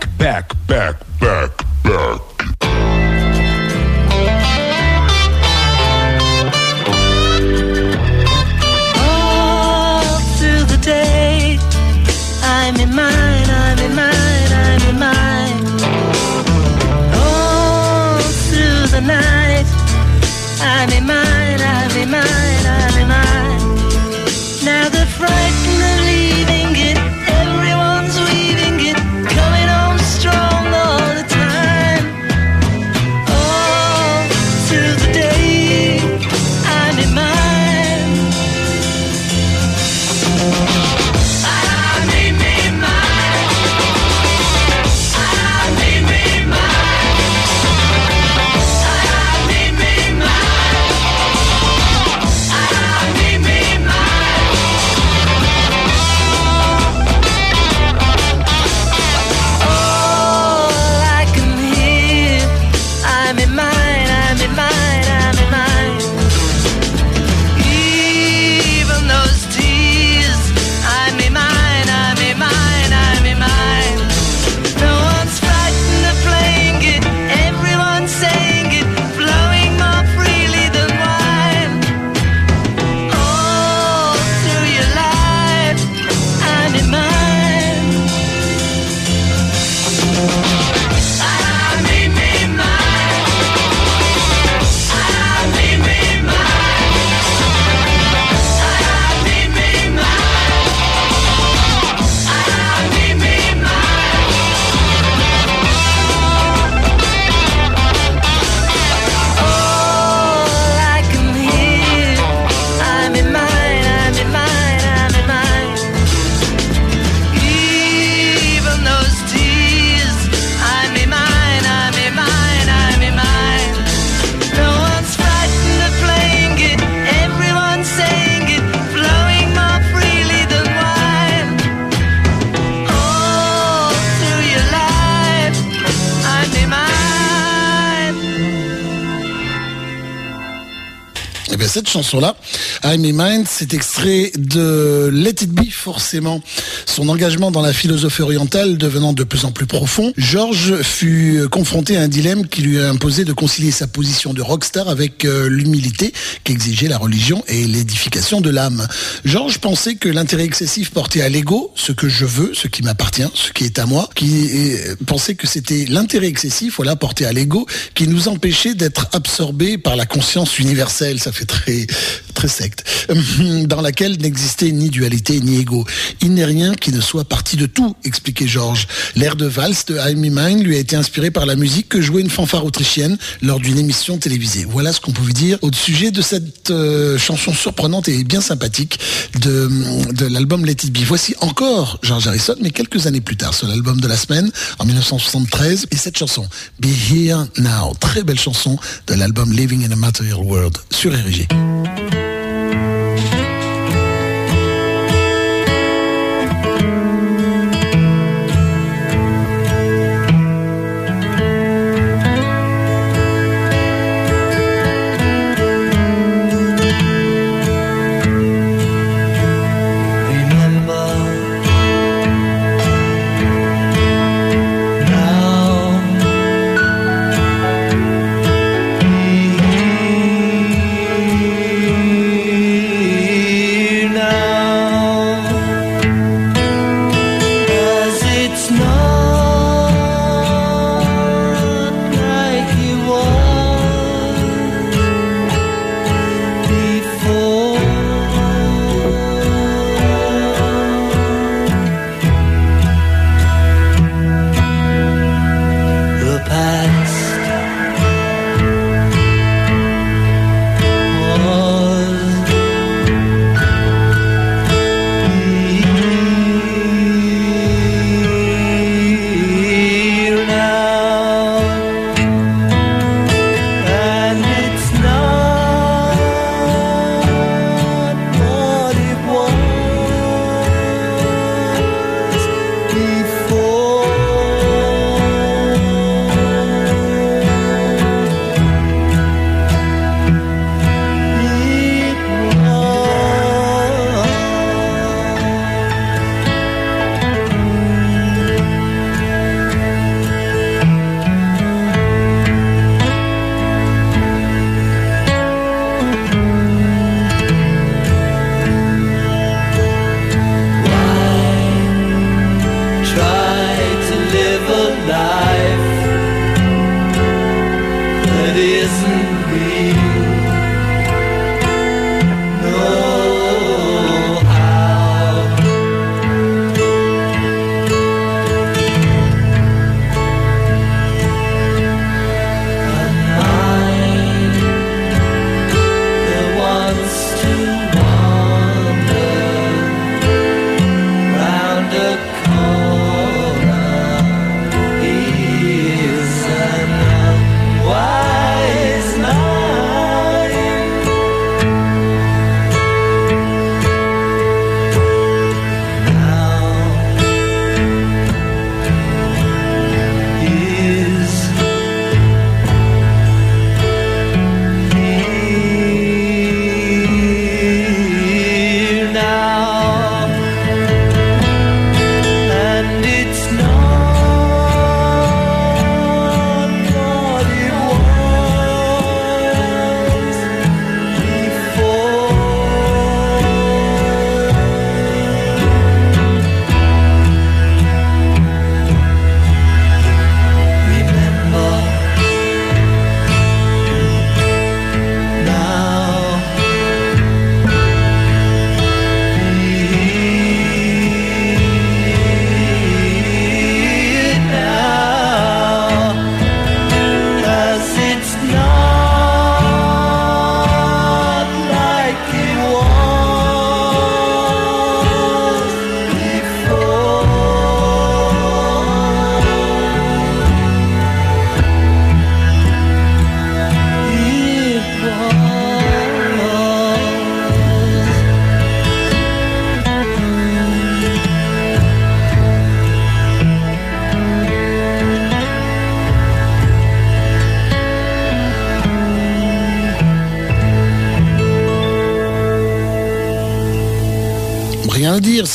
Chanson-là, I'm in Mind, c'est extrait de Let It Be, forcément. Son engagement dans la philosophie orientale devenant de plus en plus profond, George fut confronté à un dilemme qui lui a imposé de concilier sa position de rockstar avec euh, l'humilité qu'exigeait la religion et l'édification de l'âme. George pensait que l'intérêt excessif porté à l'ego, ce que je veux, ce qui m'appartient, ce qui est à moi, qui pensait que c'était l'intérêt excessif, voilà, porté à l'ego, qui nous empêchait d'être absorbés par la conscience universelle. Ça fait très, très secte. Dans laquelle n'existait ni dualité ni ego. Il n'est rien qui ne soit parti de tout, expliquait Georges. L'air de valse de I'm Mind lui a été inspiré par la musique que jouait une fanfare autrichienne lors d'une émission télévisée. Voilà ce qu'on pouvait dire au sujet de cette euh, chanson surprenante et bien sympathique de, de l'album Let It Be. Voici encore George Harrison, mais quelques années plus tard, sur l'album de la semaine, en 1973, et cette chanson, Be Here Now, très belle chanson de l'album Living in a Material World sur RG.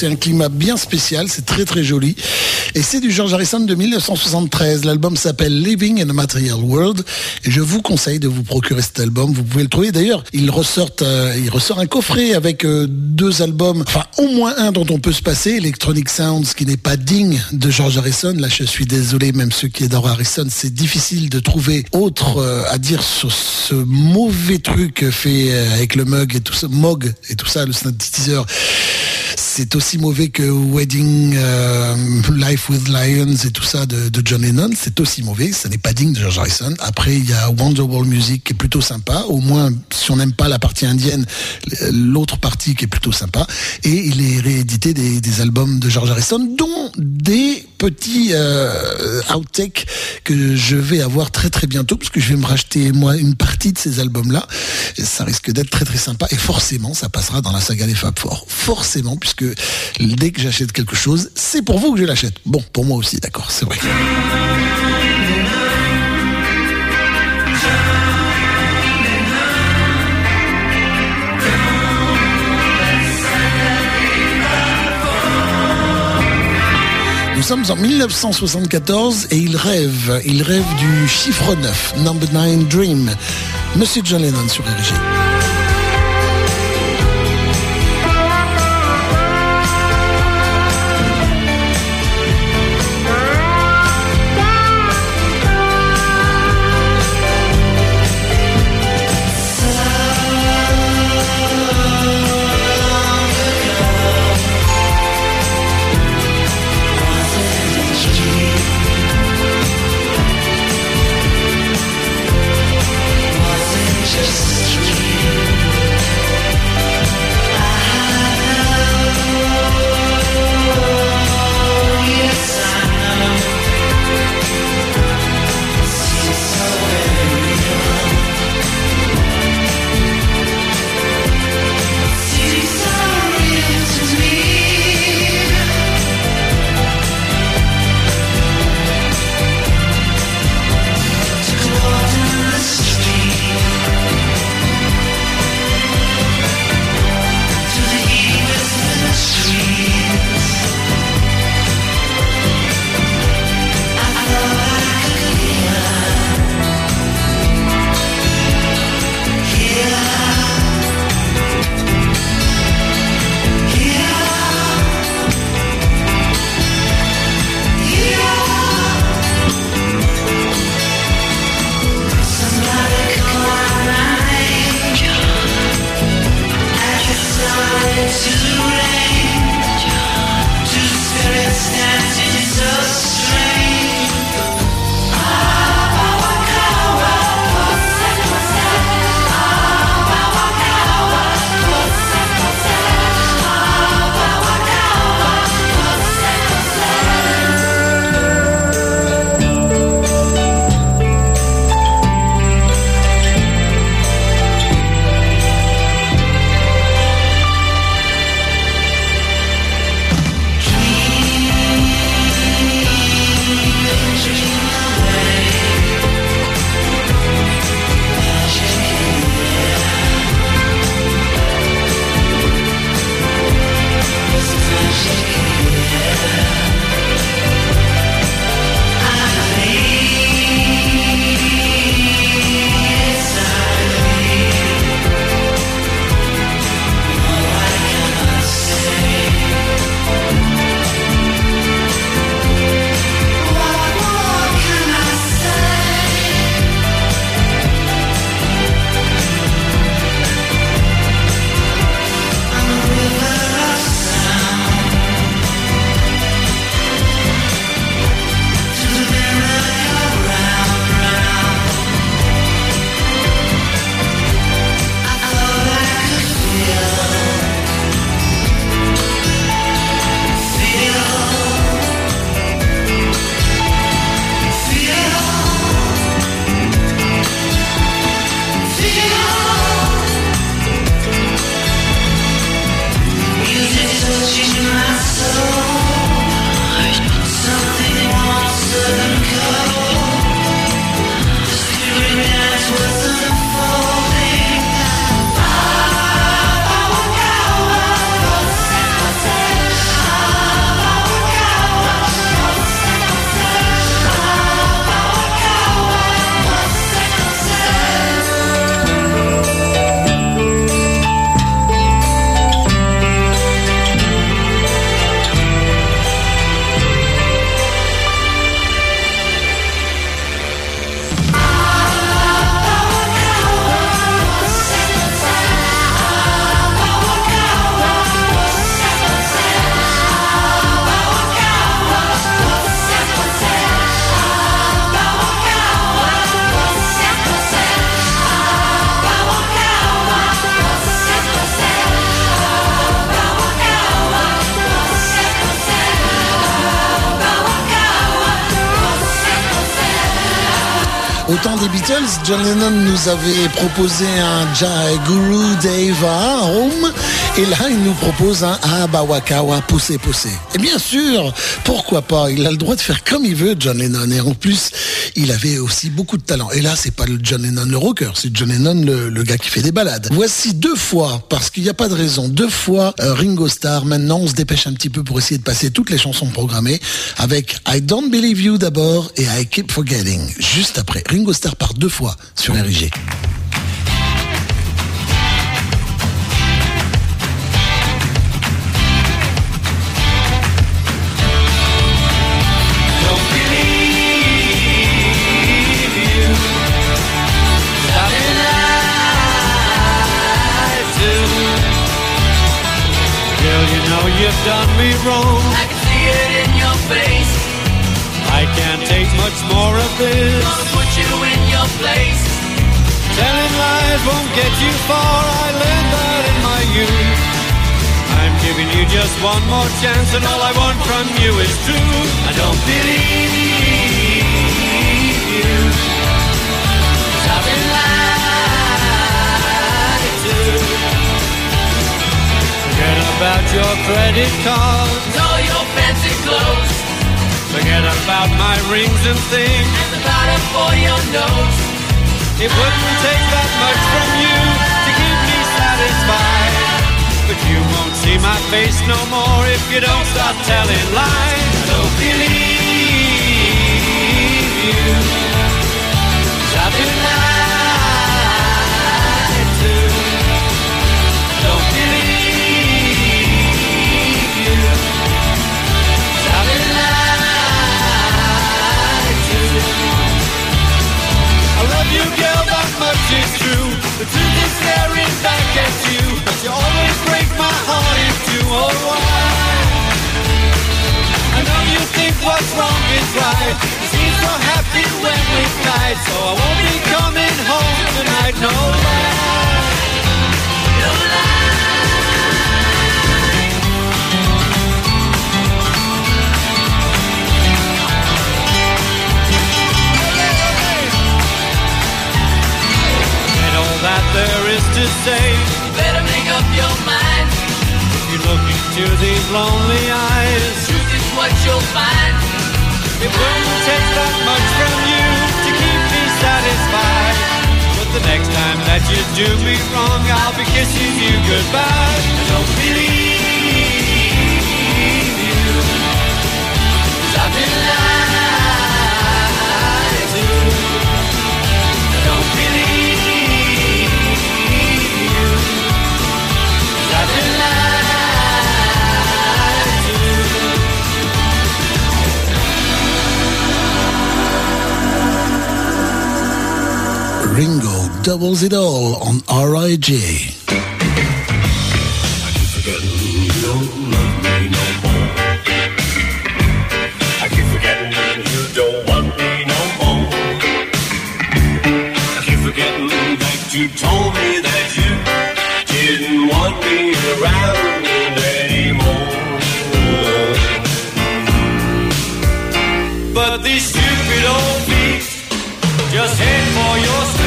C'est un climat bien spécial, c'est très très joli. Et c'est du George Harrison de 1973. L'album s'appelle Living in a Material World. Et je vous conseille de vous procurer cet album. Vous pouvez le trouver. D'ailleurs, il ressort, euh, il ressort un coffret avec euh, deux albums, enfin au moins un dont on peut se passer, Electronic Sounds, qui n'est pas digne de George Harrison. Là, je suis désolé, même ceux qui adorent Harrison, c'est difficile de trouver autre euh, à dire sur ce mauvais truc fait avec le mug et tout ça, Mog et tout ça, le synthétiseur. C'est aussi mauvais que Wedding euh, Life with Lions et tout ça de, John Lennon. C'est aussi mauvais. Ça n'est pas digne de George Harrison. Après, il y a Wonderwall Music qui est plutôt sympa. Au moins, si on n'aime pas la partie indienne, l'autre partie qui est plutôt sympa. Et il est réédité des albums de George Harrison, dont des petits euh, outtakes que je vais avoir très très bientôt parce que je vais me racheter moi une partie de ces albums là ça risque d'être très très sympa. Et forcément ça passera dans la saga des Fab Four. Forcément puisque dès que j'achète quelque chose c'est pour vous que je l'achète. Bon pour moi aussi d'accord c'est vrai sommes en 1974 et il rêve, il rêve du chiffre 9, Number 9 Dream. Monsieur John Lennon sur RG. John Lennon nous avait proposé un Jai Guru Deva Home et là il nous propose un Abawakawa Poussé Poussé. Et bien sûr, pourquoi pas, il a le droit de faire comme il veut John Lennon. Et en plus il avait aussi beaucoup de talent. Et là c'est pas le John Lennon le rocker, c'est John Lennon le, gars qui fait des balades. Voici deux fois, parce qu'il n'y a pas de raison, deux fois euh, Ringo Starr. Maintenant on se dépêche un petit peu pour essayer de passer toutes les chansons programmées avec I Don't Believe You d'abord et I Keep Forgetting juste après. Ringo Starr part deux fois sur RIG.
You've done me wrong. I can see it in your face. I can't take much more of this. Gonna put you in your place. Telling lies won't get you far. I learned that in my youth. I'm giving you just one more chance, and all I want from you is truth. I don't believe you. About your credit cards, all your fancy clothes. Forget about my rings and things, and the bottom for your nose. It wouldn't take that much from you to keep me satisfied. But you won't see my face no more if you don't stop telling lies. I don't believe you. Staring back at you, but you always break my heart in two. Oh, why? I know you think what's wrong is right. You seem so happy when we fight, so I won't be coming home tonight. No lie, no And that there is to say. You Better make up your mind. If you look into these lonely eyes, truth is what you'll find. It wouldn't take that much from you to keep me satisfied. But the next time that you do me wrong, I'll be kissing you goodbye. I don't believe
Ringo doubles it all on
that you told me that you didn't want me around anymore.
But these stupid old feet just head for your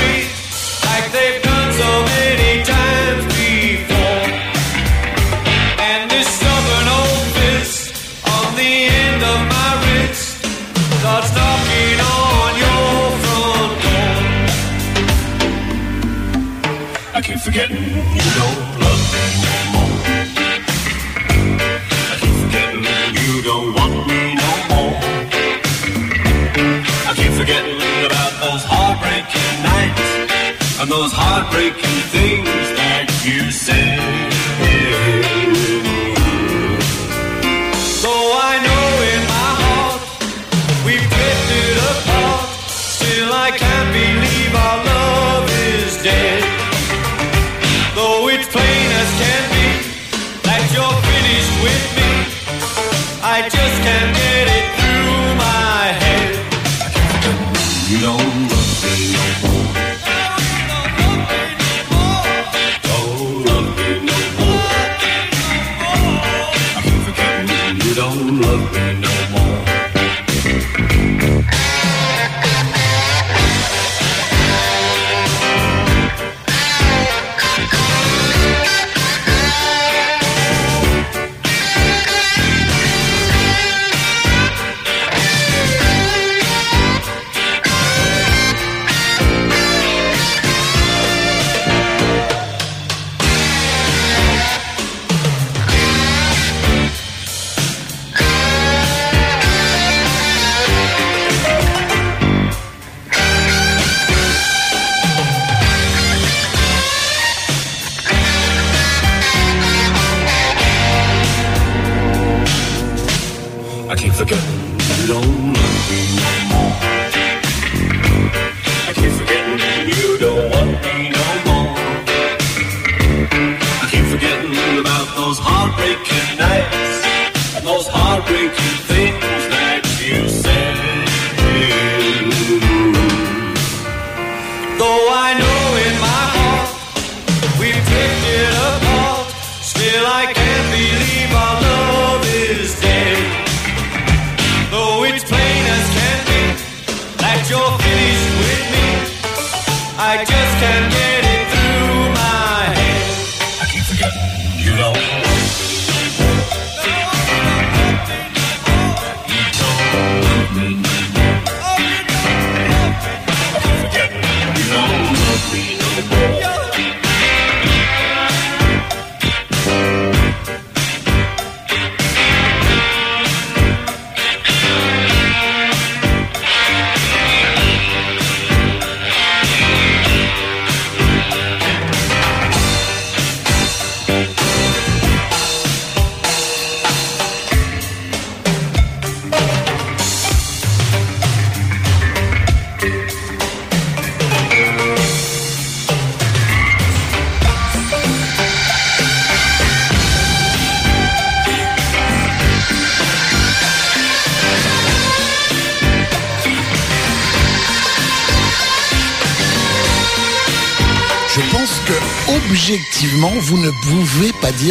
those heartbreaking nights and those heartbreaking things that you said.
Though I know in my heart we've drifted apart, still I can't believe our love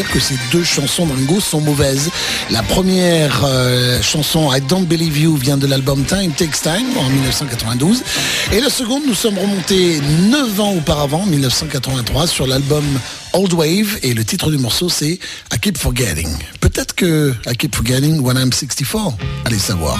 que ces deux chansons d'Ringo sont mauvaises. La première euh, chanson, I Don't Believe You, vient de l'album Time Takes Time en 1992. Et la seconde, nous sommes remontés 9 ans auparavant, 1983, sur l'album Old Wave. Et le titre du morceau, c'est I Keep Forgetting. Peut-être que I Keep Forgetting When I'm 64. Allez savoir.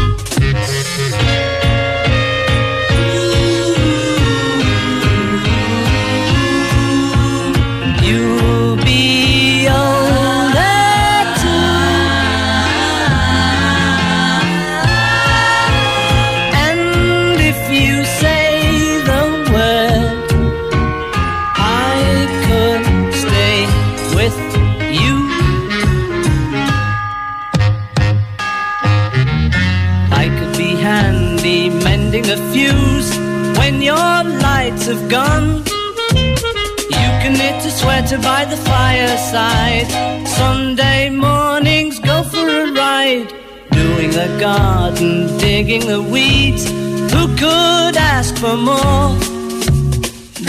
Sweater by the fireside. Sunday mornings go for a ride. Doing the garden, digging the weeds. Who could ask for more?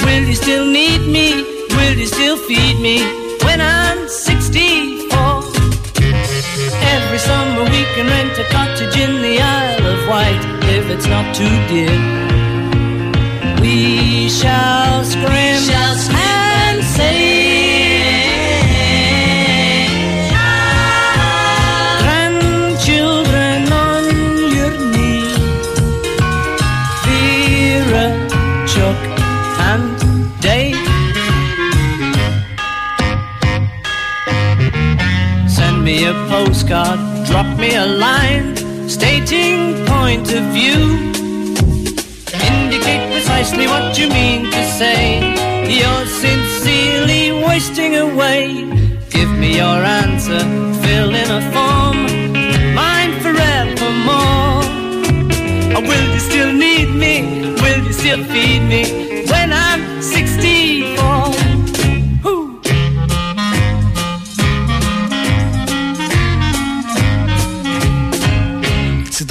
Will you still need me? Will you still feed me when I'm 64? Every summer we can rent a cottage in the Isle of Wight if it's not too dear. We shall scream and sing. Postcard, drop me a line, stating point of view. Indicate precisely what you mean to say. You're sincerely wasting away. Give me your answer, fill in a form, mine forevermore. Or will you still need me? Will you still feed me when I'm 64?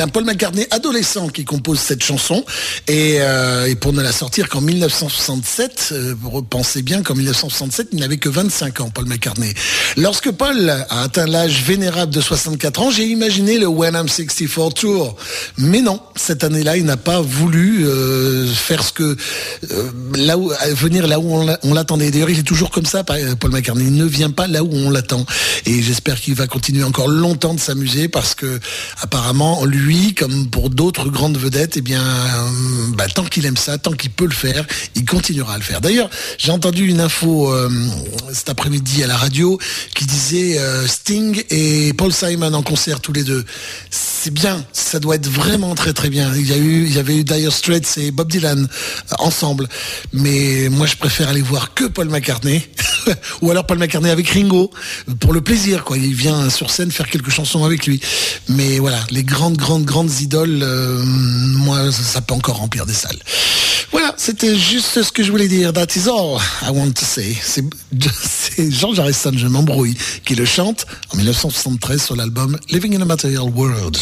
Paul McCartney adolescent qui compose cette chanson et, euh, pour ne la sortir qu'en 1967, euh, repensez bien qu'en 1967 il n'avait que 25 ans Paul McCartney. Lorsque Paul a atteint l'âge vénérable de 64 ans, j'ai imaginé le When I'm 64 Tour, mais non, cette année-là il n'a pas voulu euh, faire ce que euh, venir là où on l'a- on l'attendait. D'ailleurs il est toujours comme ça Paul McCartney, il ne vient pas là où on l'attend et j'espère qu'il va continuer encore longtemps de s'amuser parce que apparemment lui comme pour d'autres grandes vedettes eh bien euh, bah, tant qu'il aime ça tant qu'il peut le faire il continuera à le faire. D'ailleurs j'ai entendu une info euh, cet après-midi à la radio qui disait euh, Sting et Paul Simon en concert tous les deux. C'est bien ça doit être vraiment très très bien. Il y a eu il y avait eu Dire Straits et Bob Dylan ensemble. Mais moi je préfère aller voir que Paul McCartney ou alors Paul McCartney avec Ringo pour le plaisir quoi. Il vient sur scène faire quelques chansons avec lui. Mais voilà les grandes grandes grandes idoles euh, moi ça, peut encore remplir des salles. Voilà c'était juste ce que je voulais dire. That is all I want to say. C'est c'est George Harrison je m'embrouille qui le chante en 1973 sur l'album Living in a Material World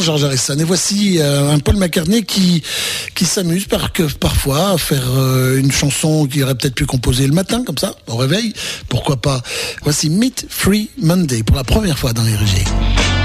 George Harrison. Et voici euh, un Paul McCartney qui, qui s'amuse par, que, parfois à faire euh, une chanson qu'il aurait peut-être pu composer le matin, comme ça, au réveil. Pourquoi pas Voici Meet Free Monday pour la première fois dans les RG.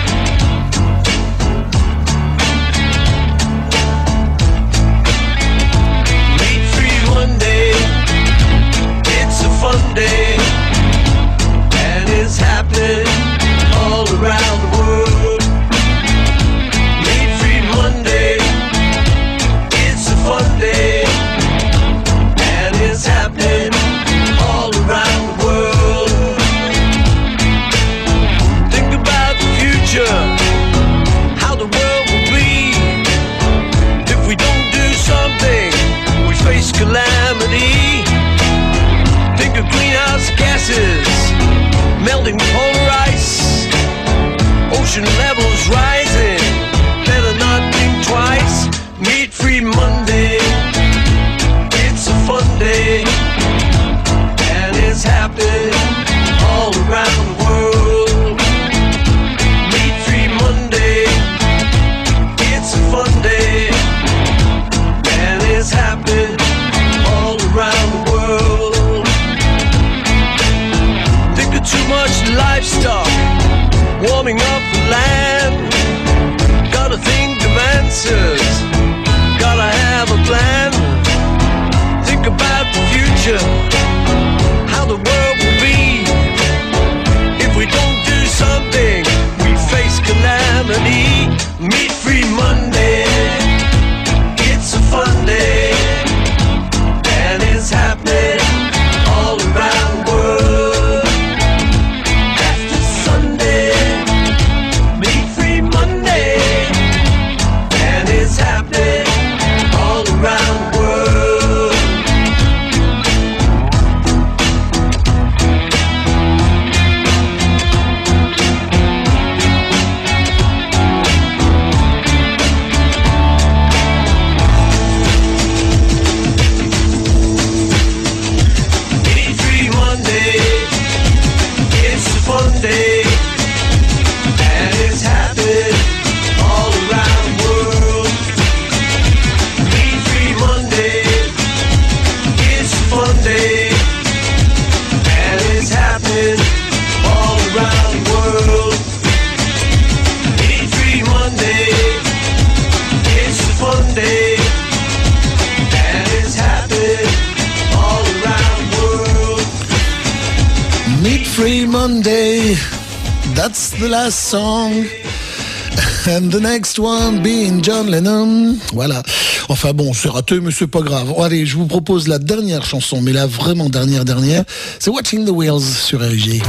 Enfin bon, c'est raté, mais c'est pas grave. Oh, allez, je vous propose la dernière chanson, mais la vraiment dernière dernière. C'est Watching the Wheels sur RG.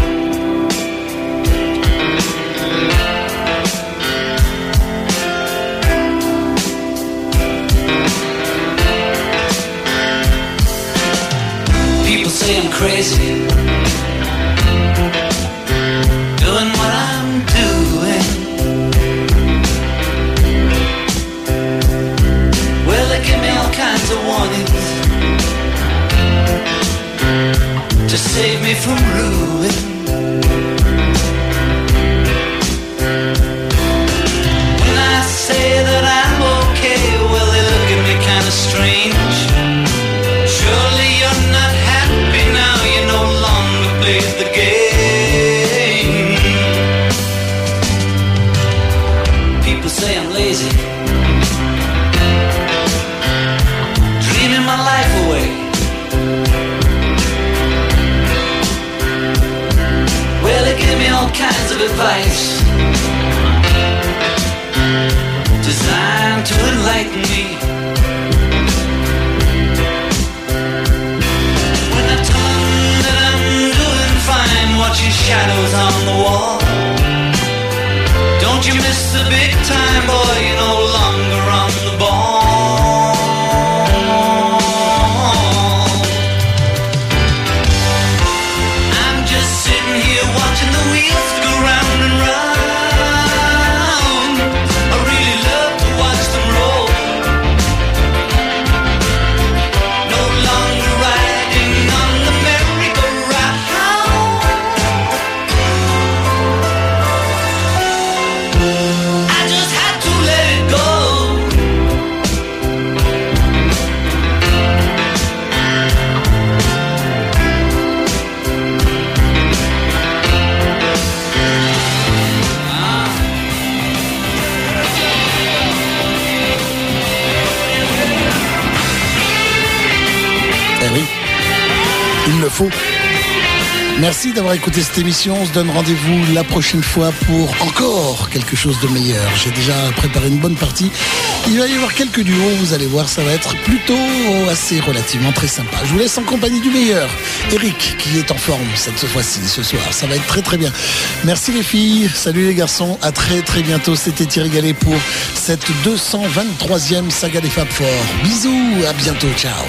Écouté cette émission. On se donne rendez-vous la prochaine fois pour encore quelque chose de meilleur. J'ai déjà préparé une bonne partie. Il va y avoir quelques duos, vous allez voir, ça va être plutôt assez relativement très sympa. Je vous laisse en compagnie du meilleur, Eric, qui est en forme cette fois-ci, ce soir. Ça va être très très bien. Merci les filles, salut les garçons, à très très bientôt. C'était Thierry Gallet pour cette 223e saga des Fab Four. Bisous, à bientôt, ciao.